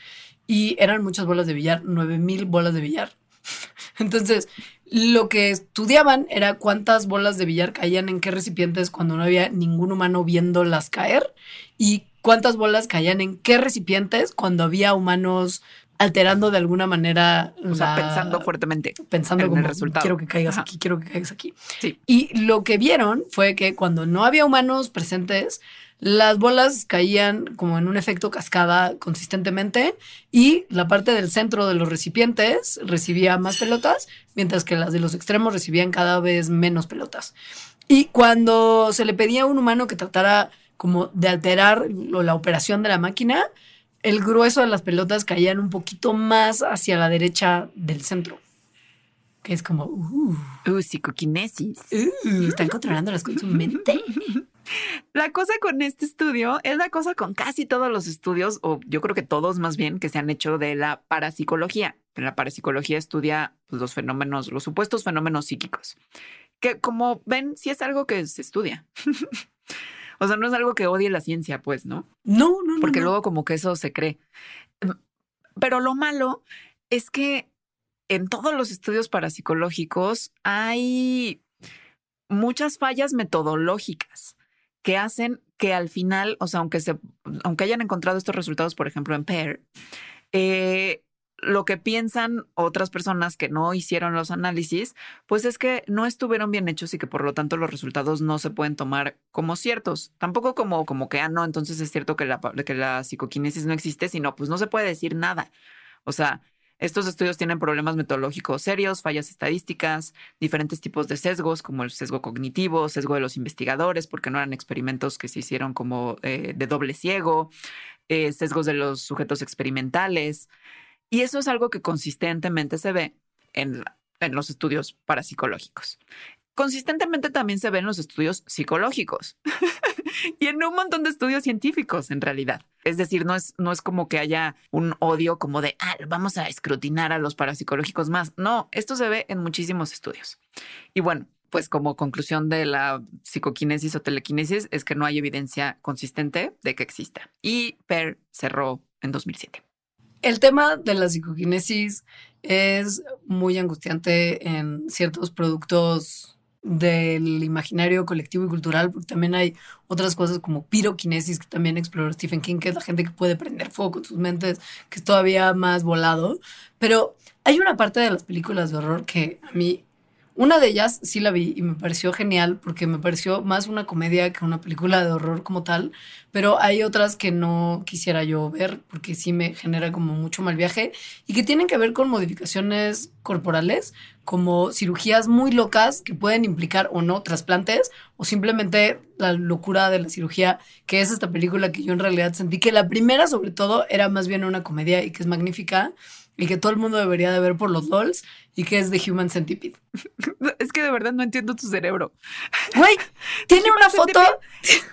y eran muchas bolas de billar, 9000 bolas de billar. <laughs> Entonces, lo que estudiaban era cuántas bolas de billar caían en qué recipientes cuando no había ningún humano viéndolas caer y cuántas bolas caían en qué recipientes cuando había humanos alterando de alguna manera, O sea, pensando fuertemente. pensando en como el resultado. quiero que caigas Ajá. aquí, quiero que caigas aquí. Sí. Y lo que vieron fue que cuando no había humanos presentes, las bolas caían como en un efecto cascada consistentemente y la parte del centro de los recipientes recibía más pelotas, mientras que las de los extremos recibían cada vez menos pelotas. Y cuando se le pedía a un humano que tratara como de alterar lo- la operación de la máquina, el grueso de las pelotas caían un poquito más hacia la derecha del centro. Que es como, uh, Uh, psicoquinesis. uh, están controlando las cosas en su mente. <laughs> La cosa con este estudio es la cosa con casi todos los estudios, o yo creo que todos más bien, que se han hecho de la parapsicología. La parapsicología estudia pues, los fenómenos, los supuestos fenómenos psíquicos, que como ven, sí es algo que se estudia. <laughs> o sea, no es algo que odie la ciencia, pues, ¿no? No, no, no. porque no. luego como que eso se cree. Pero lo malo es que en todos los estudios parapsicológicos hay muchas fallas metodológicas que hacen que al final, o sea, aunque se, aunque hayan encontrado estos resultados, por ejemplo, en PAIR, eh, lo que piensan otras personas que no hicieron los análisis, pues es que no estuvieron bien hechos y que por lo tanto los resultados no se pueden tomar como ciertos. Tampoco como, como que, ah, no, entonces es cierto que la, que la psicoquinesis no existe, sino pues no se puede decir nada. O sea, estos estudios tienen problemas metodológicos serios, fallas estadísticas, diferentes tipos de sesgos, como el sesgo cognitivo, sesgo de los investigadores, porque no eran experimentos que se hicieron como eh, de doble ciego, eh, sesgos de los sujetos experimentales. Y eso es algo que consistentemente se ve en, en los estudios parapsicológicos. Consistentemente también se ve en los estudios psicológicos <laughs> <laughs> y en un montón de estudios científicos en realidad. Es decir, no es, no es como que haya un odio como de, ah, vamos a escrutinar a los parapsicológicos más. No, esto se ve en muchísimos estudios. Y bueno, pues como conclusión de la psicoquinesis o telequinesis es que no hay evidencia consistente de que exista. Y Per cerró en 2007. El tema de la psicoquinesis es muy angustiante en ciertos productos del imaginario colectivo y cultural, porque también hay otras cosas como piroquinesis que también exploró Stephen King, que es la gente que puede prender fuego con sus mentes, que es todavía más volado. Pero hay una parte de las películas de horror que a mí una de ellas sí la vi y me pareció genial porque me pareció más una comedia que una película de horror como tal, pero hay otras que no quisiera yo ver porque sí me genera como mucho mal viaje y que tienen que ver con modificaciones corporales, como cirugías muy locas que pueden implicar o no trasplantes o simplemente la locura de la cirugía, que es esta película que yo en realidad sentí que la primera sobre todo era más bien una comedia y que es magnífica y que todo el mundo debería de ver por los LOLs y que es The Human Centipede. <laughs> Es que de verdad no entiendo tu cerebro. Güey, <laughs> tiene una foto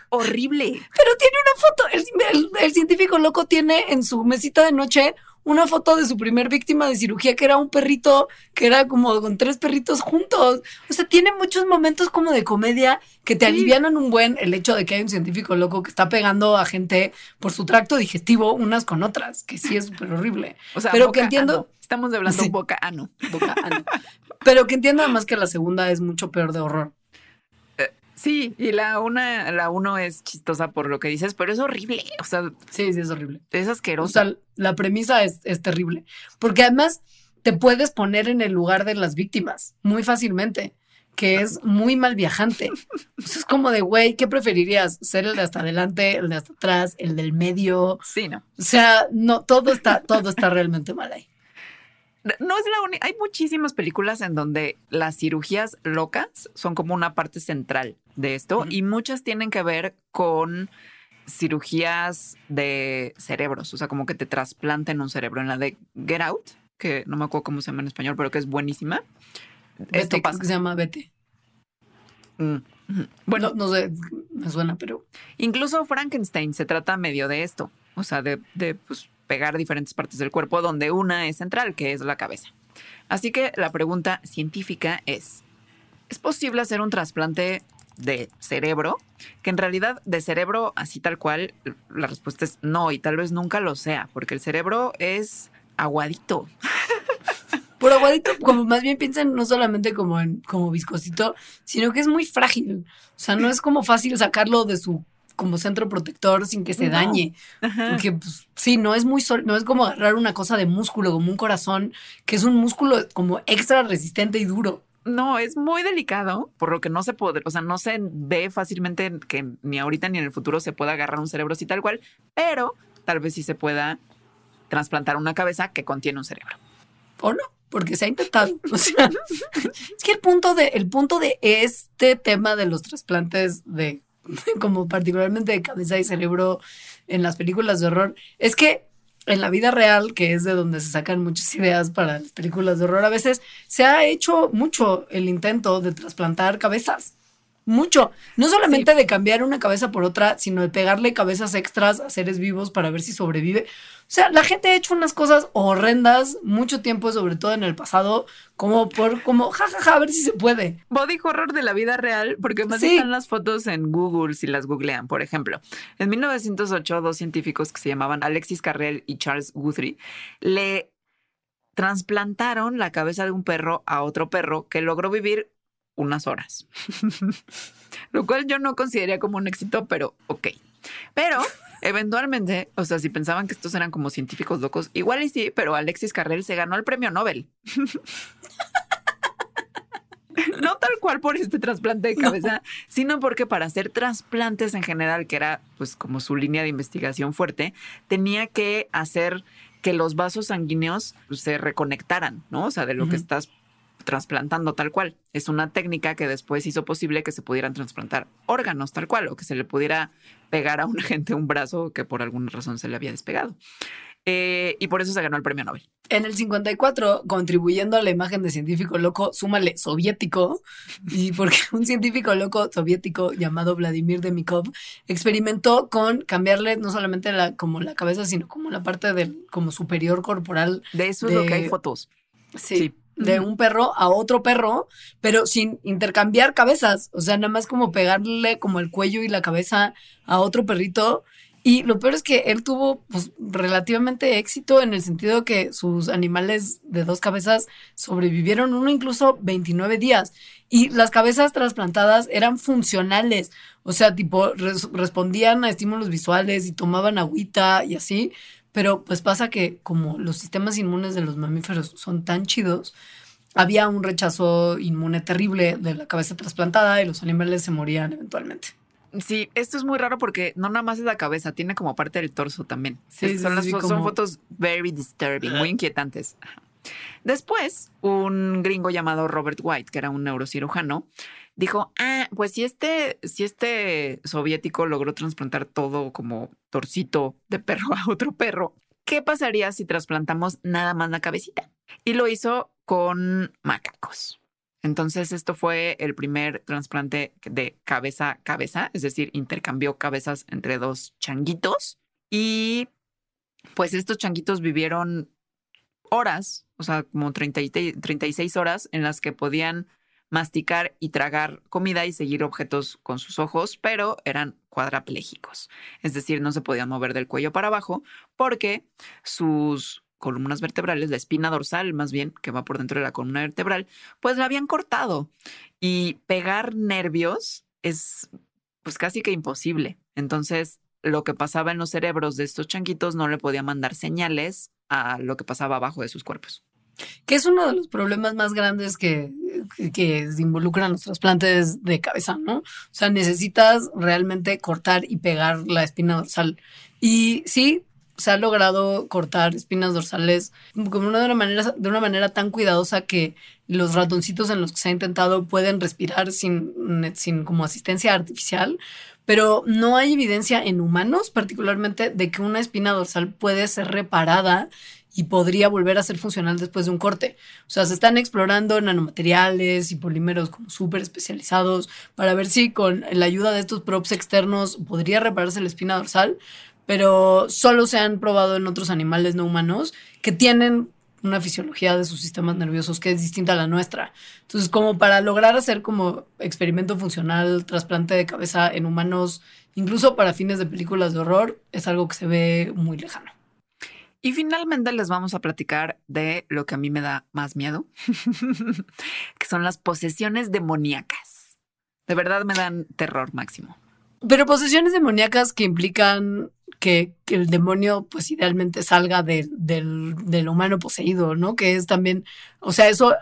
horrible. Pero tiene una foto. el, científico loco tiene en su mesita de noche una foto de su primer víctima de cirugía, que era un perrito, que era como con tres perritos juntos. O sea, tiene muchos momentos como de comedia que te alivianan un buen el hecho de que hay un científico loco que está pegando a gente por su tracto digestivo unas con otras, que sí es súper horrible. <laughs> O sea, pero que entiendo. Estamos hablando boca ano. Boca ano. pero que entiendo además que la segunda es mucho peor de horror. Sí, y la una, la uno es chistosa por lo que dices, pero es horrible. O sea, sí, sí, es horrible. Es asquerosa. O sea, la premisa es, es terrible. Porque además te puedes poner en el lugar de las víctimas muy fácilmente, que es muy mal viajante. es como de, güey, ¿qué preferirías? ¿Ser el de hasta adelante, el de hasta atrás, el del medio? Sí, no. O sea, no, todo está, todo está realmente mal ahí. No es la única. Hay muchísimas películas en donde las cirugías locas son como una parte central de esto y muchas tienen que ver con cirugías de cerebros, o sea, como que te trasplanten un cerebro. En la de Get Out, que no me acuerdo cómo se llama en español, pero que es buenísima. esto pasa. Que se llama Vete. Mm, bueno, no, sé, me suena, pero. Incluso Frankenstein se trata medio de esto, o sea, de, de pues, pegar diferentes partes del cuerpo, donde una es central, que es la cabeza. Así que la pregunta científica es: ¿es posible hacer un trasplante de cerebro, que en realidad de cerebro así tal cual, la respuesta es no y tal vez nunca lo sea, porque el cerebro es aguadito. <laughs> Por aguadito, como más bien piensan no solamente como en como viscosito, sino que es muy frágil. O sea, no es como fácil sacarlo de su como centro protector sin que se dañe. Porque pues, sí, no es muy no es como agarrar una cosa de músculo, como un corazón, que es un músculo como extra resistente y duro. No, es muy delicado, por lo que no se puede, o sea, no se ve fácilmente que ni ahorita ni en el futuro se pueda agarrar un cerebro así tal cual, pero tal vez sí se pueda trasplantar una cabeza que contiene un cerebro. O no, porque se ha intentado. <laughs> Es que el punto de, el punto de este tema de los trasplantes de, <laughs> como particularmente de cabeza y cerebro en las películas de horror, es que en la vida real, que es de donde se sacan muchas <laughs> ideas para las películas de horror, a veces se ha hecho mucho el intento de trasplantar cabezas. Mucho. No solamente de cambiar una cabeza por otra, sino de pegarle cabezas extras a seres vivos para ver si sobrevive. O sea, la gente ha hecho unas cosas horrendas mucho tiempo, sobre todo en el pasado, como por, como, jajaja, a ver si se puede. Body horror de la vida real, porque más están las fotos en Google si las googlean. Por ejemplo, en 1908, dos científicos que se llamaban Alexis Carrel y Charles Guthrie le trasplantaron la cabeza de un perro a otro perro que logró vivir unas horas. <laughs> Lo cual yo no consideraría como un éxito, pero ok. Pero Eventualmente, o sea, si pensaban que estos eran como científicos locos, igual y sí, pero Alexis Carrel se ganó el premio Nobel. <laughs> no tal cual por este trasplante de cabeza, sino porque para hacer trasplantes en general, que era pues como su línea de investigación fuerte, tenía que hacer que los vasos sanguíneos se reconectaran, ¿no? O sea, de lo que estás trasplantando tal cual. Es una técnica que después hizo posible que se pudieran trasplantar órganos tal cual o que se le pudiera pegar a una <laughs> gente un brazo que por alguna razón se le había despegado. Eh, y por eso se ganó el premio Nobel. En el 54, contribuyendo a la imagen de científico loco, súmale soviético, y porque <laughs> un científico loco soviético llamado Vladimir Demikov experimentó con cambiarle no solamente la, como la cabeza, sino como la parte del como superior corporal. De eso es lo que hay fotos. sí de un perro a otro perro, pero sin intercambiar cabezas. O sea, nada más como pegarle como el cuello y la cabeza a otro perrito. Y lo peor es que él tuvo pues, relativamente éxito en el sentido que sus animales de dos cabezas sobrevivieron uno incluso 29 días. Y las cabezas trasplantadas eran funcionales. O sea, tipo, respondían a estímulos visuales y tomaban agüita y así. Pero pues pasa que como los sistemas inmunes de los mamíferos son tan chidos, había un rechazo inmune terrible de la cabeza trasplantada y los animales se morían eventualmente. Sí, esto es muy raro porque no nada más es la cabeza, tiene como parte del torso también. Sí, son, las, son fotos very disturbing, muy inquietantes. Después, un gringo llamado Robert White, que era un neurocirujano, dijo, ah, pues si este, si este soviético logró trasplantar todo como torcito de perro a otro perro, ¿qué pasaría si trasplantamos nada más la cabecita? Y lo hizo con macacos. Entonces, esto fue el primer trasplante de cabeza a cabeza, es decir, intercambió cabezas entre dos changuitos. Y pues estos changuitos vivieron horas, o sea, como 36 horas en las que podían masticar y tragar comida y seguir objetos con sus ojos, pero eran cuadraplégicos. Es decir, no se podían mover del cuello para abajo porque sus columnas vertebrales, la espina dorsal más bien, que va por dentro de la columna vertebral, pues la habían cortado. Y pegar nervios es pues casi que imposible. Entonces, lo que pasaba en los cerebros de estos chanquitos no le podía mandar señales a lo que pasaba abajo de sus cuerpos. Que es uno de los problemas más grandes que, que involucran los trasplantes de cabeza, ¿no? O sea, necesitas realmente cortar y pegar la espina dorsal. Y sí, se ha logrado cortar espinas dorsales como de una manera, de una manera tan cuidadosa que los ratoncitos en los que se ha intentado pueden respirar sin, sin como asistencia artificial, pero no hay evidencia en humanos particularmente de que una espina dorsal puede ser reparada y podría volver a ser funcional después de un corte. O sea, se están explorando nanomateriales y polímeros como súper especializados para ver si con la ayuda de estos props externos podría repararse la espina dorsal, pero solo se han probado en otros animales no humanos que tienen una fisiología de sus sistemas nerviosos que es distinta a la nuestra. Entonces, como para lograr hacer como experimento funcional, trasplante de cabeza en humanos, incluso para fines de películas de horror, es algo que se ve muy lejano. Y finalmente les vamos a platicar de lo que a mí me da más miedo, <laughs> que son las posesiones demoníacas. De verdad me dan terror máximo. Pero posesiones demoníacas que implican que, el demonio pues idealmente salga del, del, humano poseído, ¿no? Que es también, o sea, eso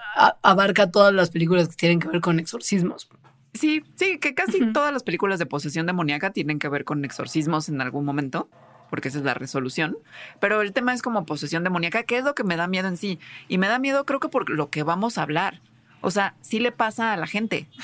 abarca todas las películas que tienen que ver con exorcismos. Sí, sí, que casi todas las películas de posesión demoníaca tienen que ver con exorcismos en algún momento porque esa es la resolución. Pero el tema es como posesión demoníaca, que es lo que me da miedo en sí. Y me da miedo creo que por lo que vamos a hablar. O sea, sí le pasa a la gente. <laughs>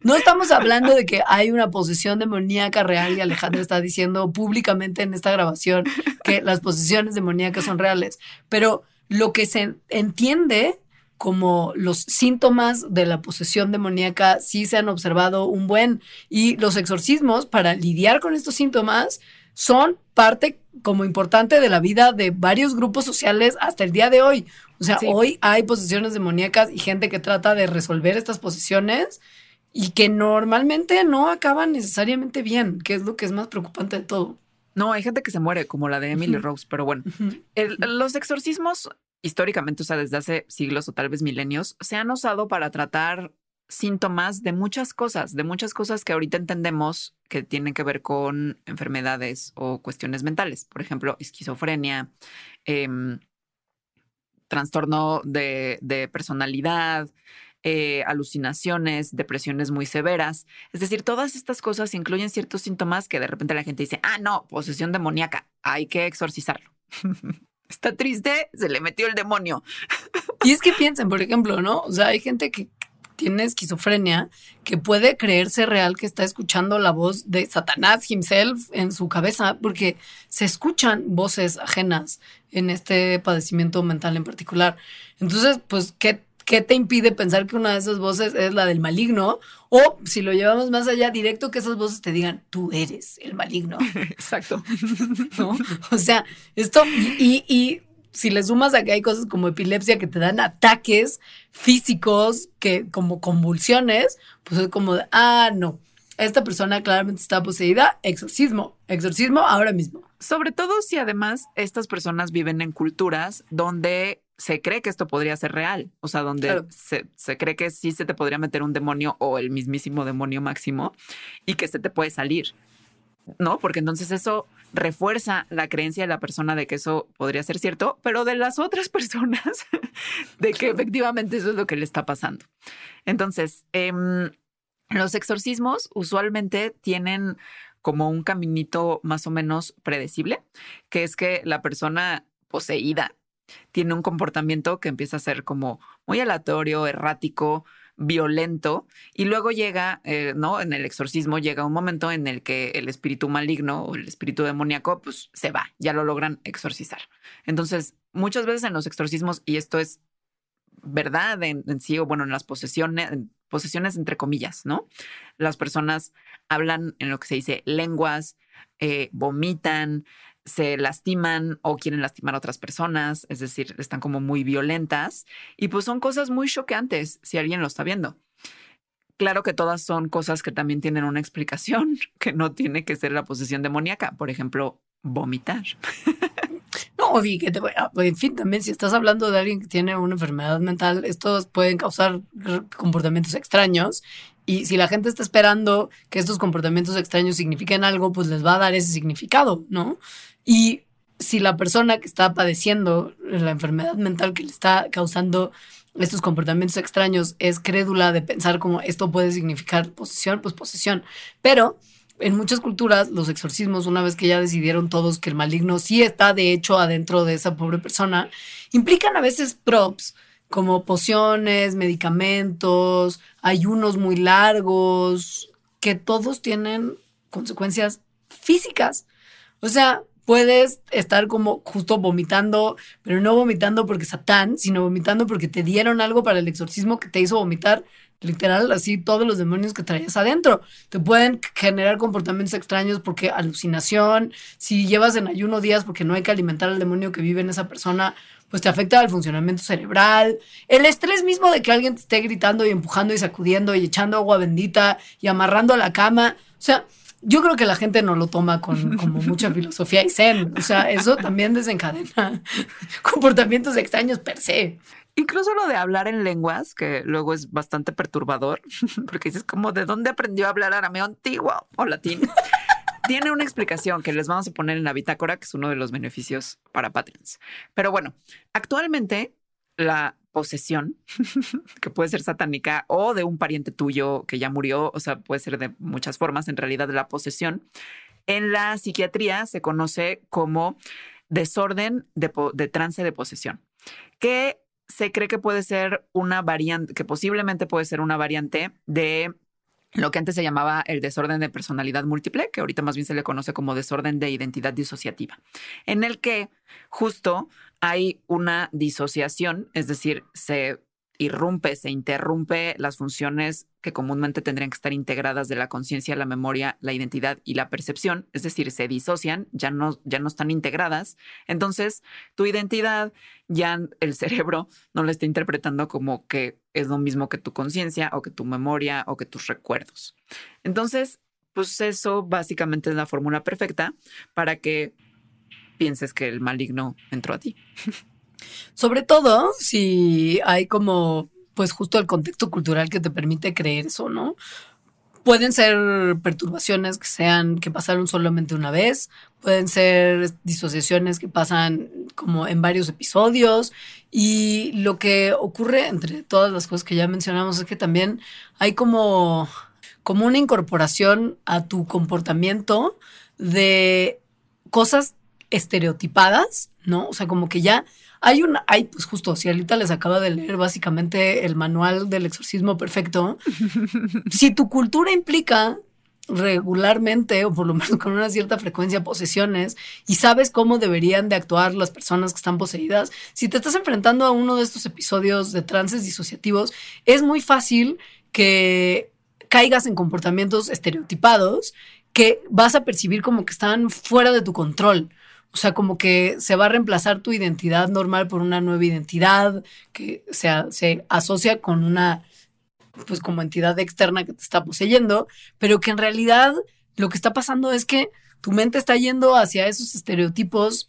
No estamos hablando de que hay una posesión demoníaca real y Alejandra está diciendo públicamente en esta grabación que las posesiones demoníacas son reales, pero lo que se entiende como los síntomas de la posesión demoníaca sí se han observado un buen. Y los exorcismos para lidiar con estos síntomas son parte como importante de la vida de varios grupos sociales hasta el día de hoy. O sea, hoy hay posesiones demoníacas y gente que trata de resolver estas posesiones y que normalmente no acaban necesariamente bien, que es lo que es más preocupante de todo. No, hay gente que se muere, como la de Emily Rose, pero bueno, los exorcismos históricamente, o sea, desde hace siglos o tal vez milenios, se han usado para tratar síntomas de muchas cosas, de muchas cosas que ahorita entendemos que tienen que ver con enfermedades o cuestiones mentales. Por ejemplo, esquizofrenia, em, trastorno de, personalidad, eh, alucinaciones, depresiones muy severas. Es decir, todas estas cosas incluyen ciertos síntomas que de repente la gente dice, ah, no, posesión demoníaca, hay que exorcizarlo. <laughs> Está triste, se le metió el demonio. Y es que piensen, por ejemplo, ¿no? O sea, hay gente que tiene esquizofrenia que puede creerse real que está escuchando la voz de Satanás himself en su cabeza, porque se escuchan voces ajenas en este padecimiento mental en particular. Entonces, pues, ¿qué ¿qué te impide pensar que una de esas voces es la del maligno? O si lo llevamos más allá, directo que esas voces te digan, tú eres el maligno. <laughs> Exacto. <laughs> ¿No? O sea, esto, y, y, si le sumas a que hay cosas como epilepsia que te dan ataques físicos, que como convulsiones, pues es como de, ah, no, esta persona claramente está poseída, exorcismo, exorcismo ahora mismo. Sobre todo si además estas personas viven en culturas donde se cree que esto podría ser real, o sea, donde se, se, cree que sí se te podría meter un demonio o el mismísimo demonio máximo y que se te puede salir, ¿no? Porque entonces eso refuerza la creencia de la persona de que eso podría ser cierto, pero de las otras <laughs> personas de que efectivamente eso es lo que le está pasando. Entonces, em, los exorcismos usualmente tienen como un caminito más o menos predecible, que es que la persona poseída tiene un comportamiento que empieza a ser como muy aleatorio, errático, violento, y luego llega, eh, ¿no? En el exorcismo llega un momento en el que el espíritu maligno o el espíritu demoníaco, pues se va, ya lo logran exorcizar. Entonces, muchas veces en los exorcismos, y esto es verdad en, sí, o bueno, en las posesiones, posesiones entre comillas, ¿no? Las personas hablan en lo que se dice lenguas, eh, vomitan, se lastiman o quieren lastimar a otras personas, es decir, están como muy violentas y pues son cosas muy choqueantes si alguien lo está viendo. Claro que todas son cosas que también tienen una explicación, <laughs> que no tiene que ser la posesión demoníaca, por ejemplo, vomitar. No, vi que te a, en fin, también si estás hablando de alguien que tiene una enfermedad mental, estos pueden causar comportamientos extraños y si la gente está esperando que estos comportamientos extraños signifiquen algo, pues les va a dar ese significado, ¿no? Y si la persona que está padeciendo la enfermedad mental que le está causando estos comportamientos extraños es crédula de pensar como esto puede significar posesión, pues posesión. Pero en muchas culturas los exorcismos, una vez que ya decidieron todos que el maligno sí está de hecho adentro de esa pobre persona, implican a veces props como pociones, medicamentos, ayunos muy largos, que todos tienen consecuencias físicas. O sea, puedes estar como justo vomitando, pero no vomitando porque Satán, sino vomitando porque te dieron algo para el exorcismo que te hizo vomitar literal así todos los demonios que traías adentro. Te pueden generar comportamientos extraños porque alucinación, si llevas en ayuno días porque no hay que alimentar al demonio que vive en esa persona, pues te afecta al funcionamiento cerebral. El estrés mismo de que alguien te esté gritando y empujando y sacudiendo y echando agua bendita y amarrando a la cama. O sea, yo creo que la gente no lo toma con como mucha filosofía y zen. O sea, eso también desencadena <laughs> comportamientos extraños per se. Incluso lo de hablar en lenguas, que luego es bastante perturbador, <laughs> porque dices como, ¿de dónde aprendió a hablar arameo antiguo o latín? <laughs> Tiene una explicación que les vamos a poner en la bitácora, que es uno de los beneficios para Patreons. Pero bueno, actualmente la posesión, <laughs> que puede ser satánica o de un pariente tuyo que ya murió, o sea, puede ser de muchas formas, en realidad la posesión, en la psiquiatría se conoce como desorden de, de trance de posesión, que se cree que puede ser una variante, que posiblemente puede ser una variante de lo que antes se llamaba el desorden de personalidad múltiple, que ahorita más bien se le conoce como desorden de identidad disociativa, en el que justo hay una disociación, es decir, se irrumpe, se interrumpe las funciones que comúnmente tendrían que estar integradas de la conciencia, la memoria, la identidad y la percepción, es decir, se disocian, ya no, ya no están integradas. Entonces, tu identidad, ya el cerebro no la está interpretando como que es lo mismo que tu conciencia o que tu memoria o que tus recuerdos. Entonces, pues eso básicamente es la fórmula perfecta para que pienses que el maligno entró a ti. <laughs> Sobre todo si hay como pues justo el contexto cultural que te permite creer eso, ¿no? Pueden ser perturbaciones que sean que pasaron solamente una vez, pueden ser disociaciones que pasan como en varios episodios y lo que ocurre entre todas las cosas que ya mencionamos es que también hay como como una incorporación a tu comportamiento de cosas estereotipadas, ¿no? O sea, como que ya hay una, hay, pues justo, si ahorita les acaba de leer básicamente el manual del exorcismo perfecto, <laughs> si tu cultura implica regularmente o por lo menos con una cierta frecuencia posesiones y sabes cómo deberían de actuar las personas que están poseídas, si te estás enfrentando a uno de estos episodios de trances disociativos, es muy fácil que caigas en comportamientos estereotipados que vas a percibir como que están fuera de tu control. O sea, como que se va a reemplazar tu identidad normal por una nueva identidad que se, se asocia con una, pues como entidad externa que te está poseyendo, pero que en realidad lo que está pasando es que tu mente está yendo hacia esos estereotipos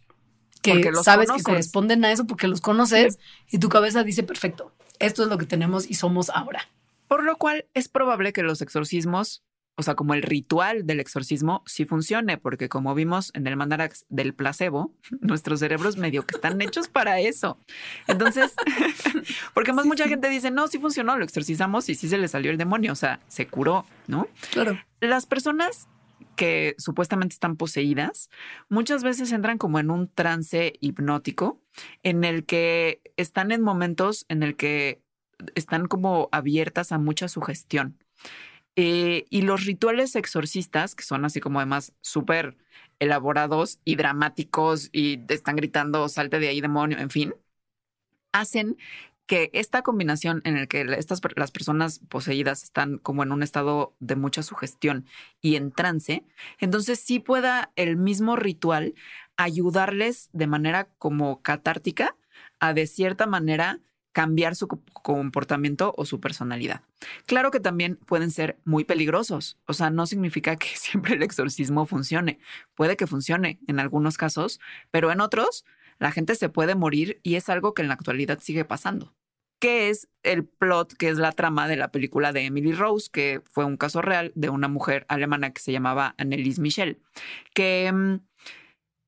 que sabes que corresponden a eso porque los conoces y tu cabeza dice, perfecto, esto es lo que tenemos y somos ahora. Por lo cual es probable que los exorcismos o sea, como el ritual del exorcismo sí funcione, porque como vimos en el mandarax del placebo, <laughs> nuestros cerebros medio que están hechos para eso. Entonces, <laughs> porque más mucha gente dice, no, sí funcionó, lo exorcizamos y sí se le salió el demonio, o sea, se curó, ¿no? Claro. Las personas que supuestamente están poseídas, muchas veces entran como en un trance hipnótico en el que están en momentos en el que están como abiertas a mucha sugestión. Eh, y los rituales exorcistas, que son así como además súper elaborados y dramáticos y están gritando, salte de ahí, demonio, en fin, hacen que esta combinación en el que estas, las personas poseídas están como en un estado de mucha sugestión y en trance, entonces sí pueda el mismo ritual ayudarles de manera como catártica a de cierta manera cambiar su comportamiento o su personalidad. Claro que también pueden ser muy peligrosos, o sea, no significa que <laughs> siempre el exorcismo funcione. Puede que funcione en algunos casos, pero en otros la gente se puede morir y es algo que en la actualidad sigue pasando. ¿Qué es el plot, que es la trama de la película de Emily Rose, que fue un caso real de una mujer alemana que se llamaba Annelies Michel, que mm,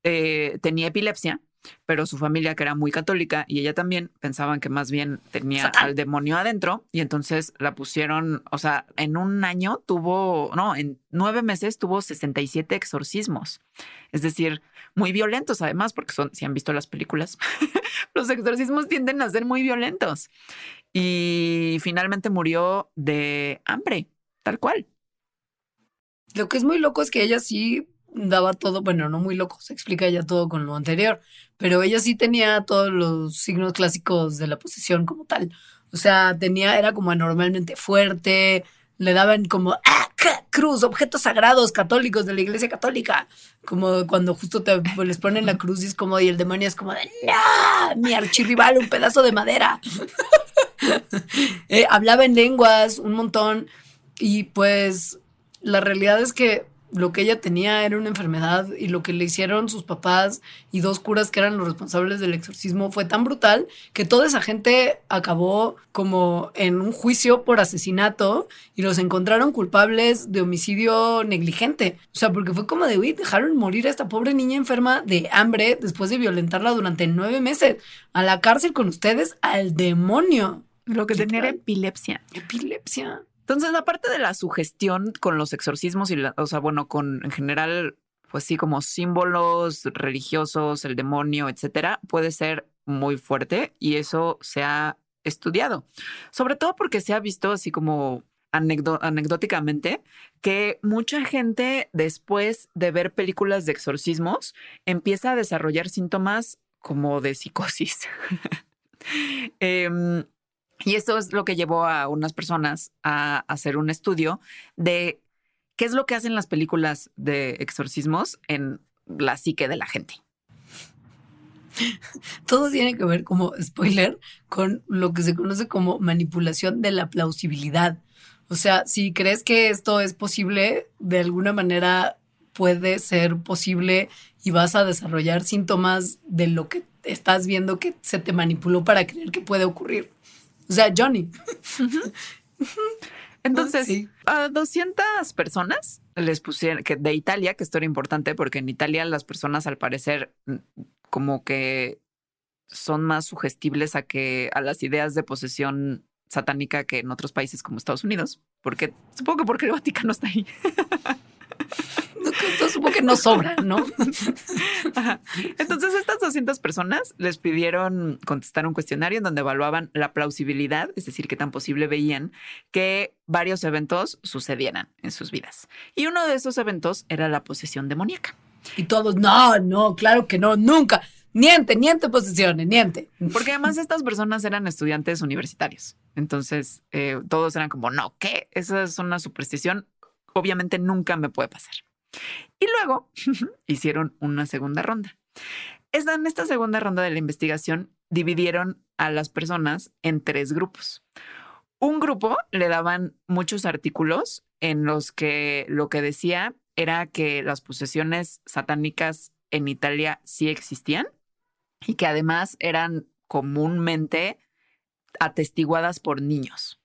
eh, tenía epilepsia pero su familia, que era muy católica y ella también, pensaban que más bien tenía al demonio adentro y entonces la pusieron, o sea, en un año tuvo, no, en nueve meses tuvo 67 exorcismos. Es decir, muy violentos además, porque son, si han visto las películas, <laughs> los exorcismos tienden a ser muy violentos. Y finalmente murió de hambre, tal cual. Lo que es muy loco es que ella sí daba todo, bueno, no muy loco, se explica ya todo con lo anterior, pero ella sí tenía todos los signos clásicos de la posesión como tal. O sea, tenía, era como anormalmente fuerte, le daban como ¡Ah, cruz, objetos sagrados católicos de la iglesia católica. Como cuando justo te les ponen la cruz y es como, y el demonio es como de ¡No! Mi archirrival, un pedazo de madera. <laughs> Eh, hablaba en lenguas un montón. Y pues la realidad es que lo que ella tenía era una enfermedad y lo que le hicieron sus papás y dos curas que eran los responsables del exorcismo fue tan brutal que toda esa gente acabó como en un juicio por asesinato y los encontraron culpables de homicidio negligente. O sea, porque fue como de, uy, dejaron morir a esta pobre niña enferma de hambre después de violentarla durante nueve meses. A la cárcel con ustedes, al demonio. Lo que tenía era epilepsia. Epilepsia. Entonces, aparte de la sugestión con los exorcismos y, la, o sea, bueno, con en general, pues sí, como símbolos religiosos, el demonio, etcétera, puede ser muy fuerte y eso se ha estudiado. Sobre todo porque se ha visto así como anecdóticamente que mucha gente después de ver películas de exorcismos empieza a desarrollar síntomas como de psicosis. <laughs> eh, y esto es lo que llevó a unas personas a hacer un estudio de qué es lo que hacen las películas de exorcismos en la psique de la gente. <laughs> Todo tiene que ver como spoiler con lo que se conoce como manipulación de la plausibilidad. O sea, si crees que esto es posible, de alguna manera puede ser posible y vas a desarrollar síntomas de lo que estás viendo que se te manipuló para creer que puede ocurrir. O sea, Johnny. Entonces, Sí. a 200 personas les pusieron, que de Italia, que esto era importante porque en Italia las personas al parecer mm, como que son más sugestibles a que a las ideas de posesión satánica que en otros países como Estados Unidos, porque supongo que porque el Vaticano está ahí. <laughs> Entonces, supongo que no sobra, ¿no? <laughs> Ajá. Entonces, estas 200 personas les pidieron contestar un cuestionario en donde evaluaban la plausibilidad, es decir, qué tan posible veían que varios eventos sucedieran en sus vidas. Y uno de esos eventos era la posesión demoníaca. Y todos, no, no, claro que no, nunca. Niente, niente posesiones, niente. Porque además estas personas eran estudiantes universitarios. Entonces, eh, todos eran como, no, ¿qué? Esa es una superstición. Obviamente nunca me puede pasar. Y luego <laughs> hicieron una segunda ronda. En esta segunda ronda de la investigación dividieron a las personas en tres grupos. Un grupo le daban muchos artículos en los que lo que decía era que las posesiones satánicas en Italia sí existían y que además eran comúnmente atestiguadas por niños.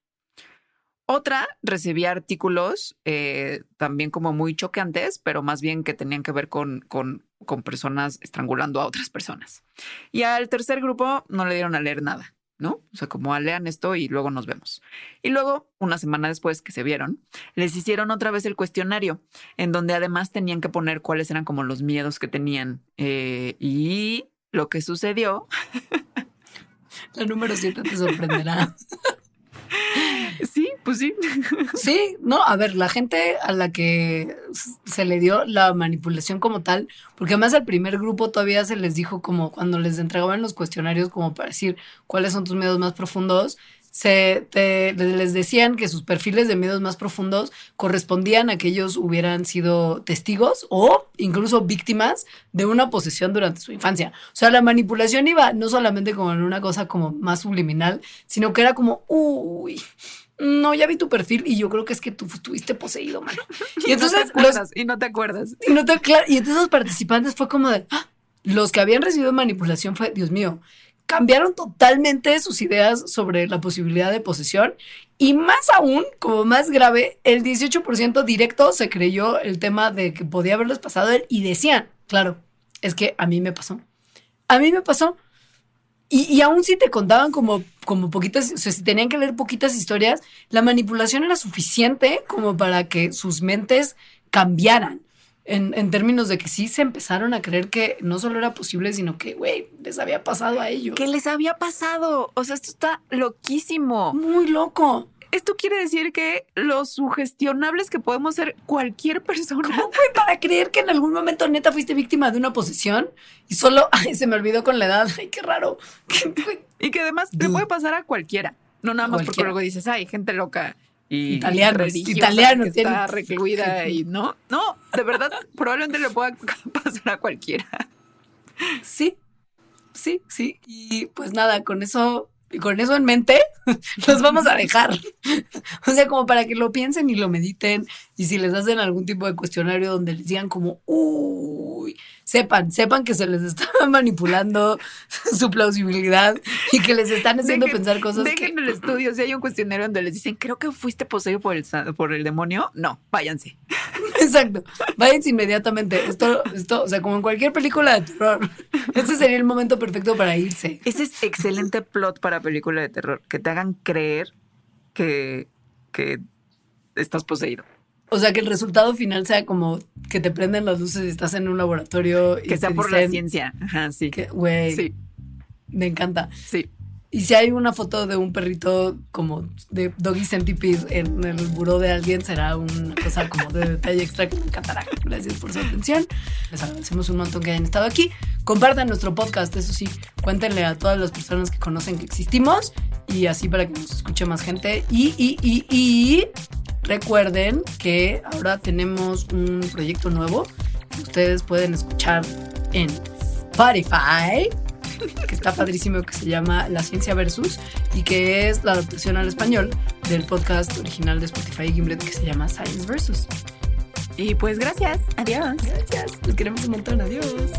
Otra recibía artículos eh, también como muy chocantes, pero más bien que tenían que ver con, con, con personas estrangulando a otras personas. Y al tercer grupo no le dieron a leer nada, ¿no? O sea, como "Ah, lean esto y luego nos vemos. Y luego, una semana después que se vieron, les hicieron otra vez el cuestionario, en donde además tenían que poner cuáles eran como los miedos que tenían. Eh, y lo que sucedió La número 7 te sorprenderá. <laughs> Sí, pues sí. Sí, no, a ver, la gente a la que se le dio la manipulación como tal, porque además al primer grupo todavía se les dijo como cuando les entregaban los cuestionarios como para decir cuáles son tus miedos más profundos, se les decían que sus perfiles de miedos más profundos correspondían a que ellos hubieran sido testigos o incluso víctimas de una posesión durante su infancia. O sea, la manipulación iba no solamente como en una cosa como más subliminal, sino que era como, uy, no, ya vi tu perfil y yo creo que es que tú estuviste poseído, mano. <laughs> Y entonces, no los, y no te acuerdas. y, no te- claro, y entonces los participantes fue como de, "Ah", los que habían recibido manipulación fue, Dios mío, cambiaron totalmente sus ideas sobre la posibilidad de posesión y más aún, como más grave, el 18% directo se creyó el tema de que podía haberles pasado a él y decían, claro, es que a mí me pasó. A mí me pasó. Y, y aún si te contaban como, como poquitas, o sea, si tenían que leer poquitas historias, la manipulación era suficiente como para que sus mentes cambiaran. En, en términos de que sí se empezaron a creer que no solo era posible, sino que, güey, les había pasado a ellos. ¿Qué les había pasado? O sea, esto está loquísimo. Muy loco. Esto quiere decir que los sugestionables que podemos ser cualquier persona. ¿Cómo fue para creer que en algún momento neta fuiste víctima de una posesión? Y solo, <laughs> ay, se me olvidó con la edad. Ay, qué raro. Y que además le puede pasar a cualquiera. No nada más porque luego dices, ay, gente loca. Y Italianos, italianos que tienen- está recluida <laughs> y no, no, de verdad, <laughs> probablemente le pueda pasar a cualquiera. Sí, sí, sí. Y pues nada, con eso, y con eso en mente, <laughs> los vamos a dejar. <laughs> O sea, como para que lo piensen y lo mediten. Y si les hacen algún tipo de cuestionario donde les digan como, uy, sepan, sepan que se les está <laughs> manipulando su plausibilidad y que les están haciendo Dejen- pensar cosas que... Dejen el estudio, si hay un cuestionario donde les dicen, creo que fuiste poseído por el, por el demonio, no, váyanse. Exacto. Váyanse inmediatamente. Esto, esto, o sea, como en cualquier película de terror. <laughs> Este sería el momento perfecto para irse. Ese es excelente plot para película de terror, que te hagan creer que, que estás poseído. O sea, que el resultado final sea como que te prenden las luces y estás en un laboratorio. y Que sea por la ciencia. Ajá, sí. Güey, Sí, me encanta. sí. Y si hay una foto de un perrito como de Doggy Centipede en el buró de alguien, será una cosa como de detalle extra encantará. Gracias por su atención. Les agradecemos un montón que hayan estado aquí. Compartan nuestro podcast, eso sí. Cuéntenle a todas las personas que conocen que existimos y así para que nos escuche más gente. Y, y, y, y recuerden que ahora tenemos un proyecto nuevo que ustedes pueden escuchar en Spotify que está padrísimo, que se llama La Ciencia Versus y que es la adaptación al español del podcast original de Spotify y Gimlet que se llama Science Versus. Y pues gracias. Adiós. Gracias, los queremos un montón, adiós.